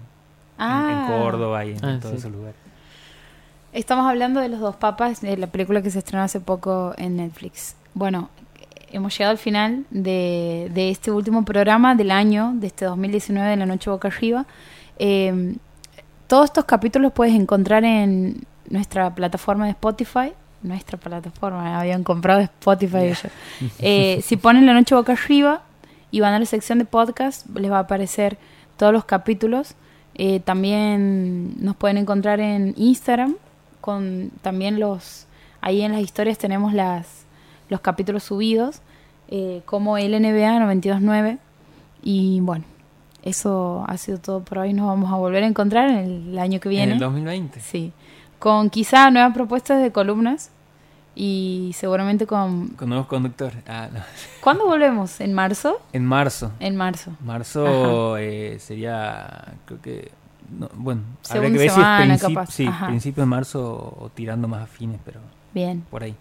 Speaker 2: En, ah. Córdoba y en, ah, todos esos lugares.
Speaker 1: Estamos hablando de los dos papas, de la película que se estrenó hace poco en Netflix. Bueno, hemos llegado al final de, de, este último programa del año, de este 2019 de La Noche Boca Arriba. Eh, todos estos capítulos puedes encontrar en nuestra plataforma de Spotify. Nuestra plataforma, habían comprado Spotify eh, si ponen La Noche Boca Arriba y van a la sección de podcast, les va a aparecer todos los capítulos. Eh, también nos pueden encontrar en Instagram con también los ahí en las historias tenemos las los capítulos subidos, eh, como el NBA 929. Y bueno, eso ha sido todo por hoy. Nos vamos a volver a encontrar en el año que viene. En
Speaker 2: el 2020.
Speaker 1: Sí. Con quizá nuevas propuestas de columnas y seguramente con...
Speaker 2: Con nuevos conductores. Ah,
Speaker 1: ¿Cuándo volvemos? ¿En marzo?
Speaker 2: En marzo.
Speaker 1: En marzo.
Speaker 2: Marzo eh, sería, creo que... bueno, habría que ver si es sí, principio de marzo o tirando más a fines, pero...
Speaker 1: Bien.
Speaker 2: Por ahí.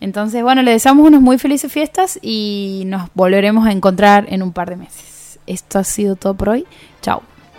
Speaker 1: Entonces, bueno, le deseamos unas muy felices fiestas y nos volveremos a encontrar en un par de meses. Esto ha sido todo por hoy. Chao.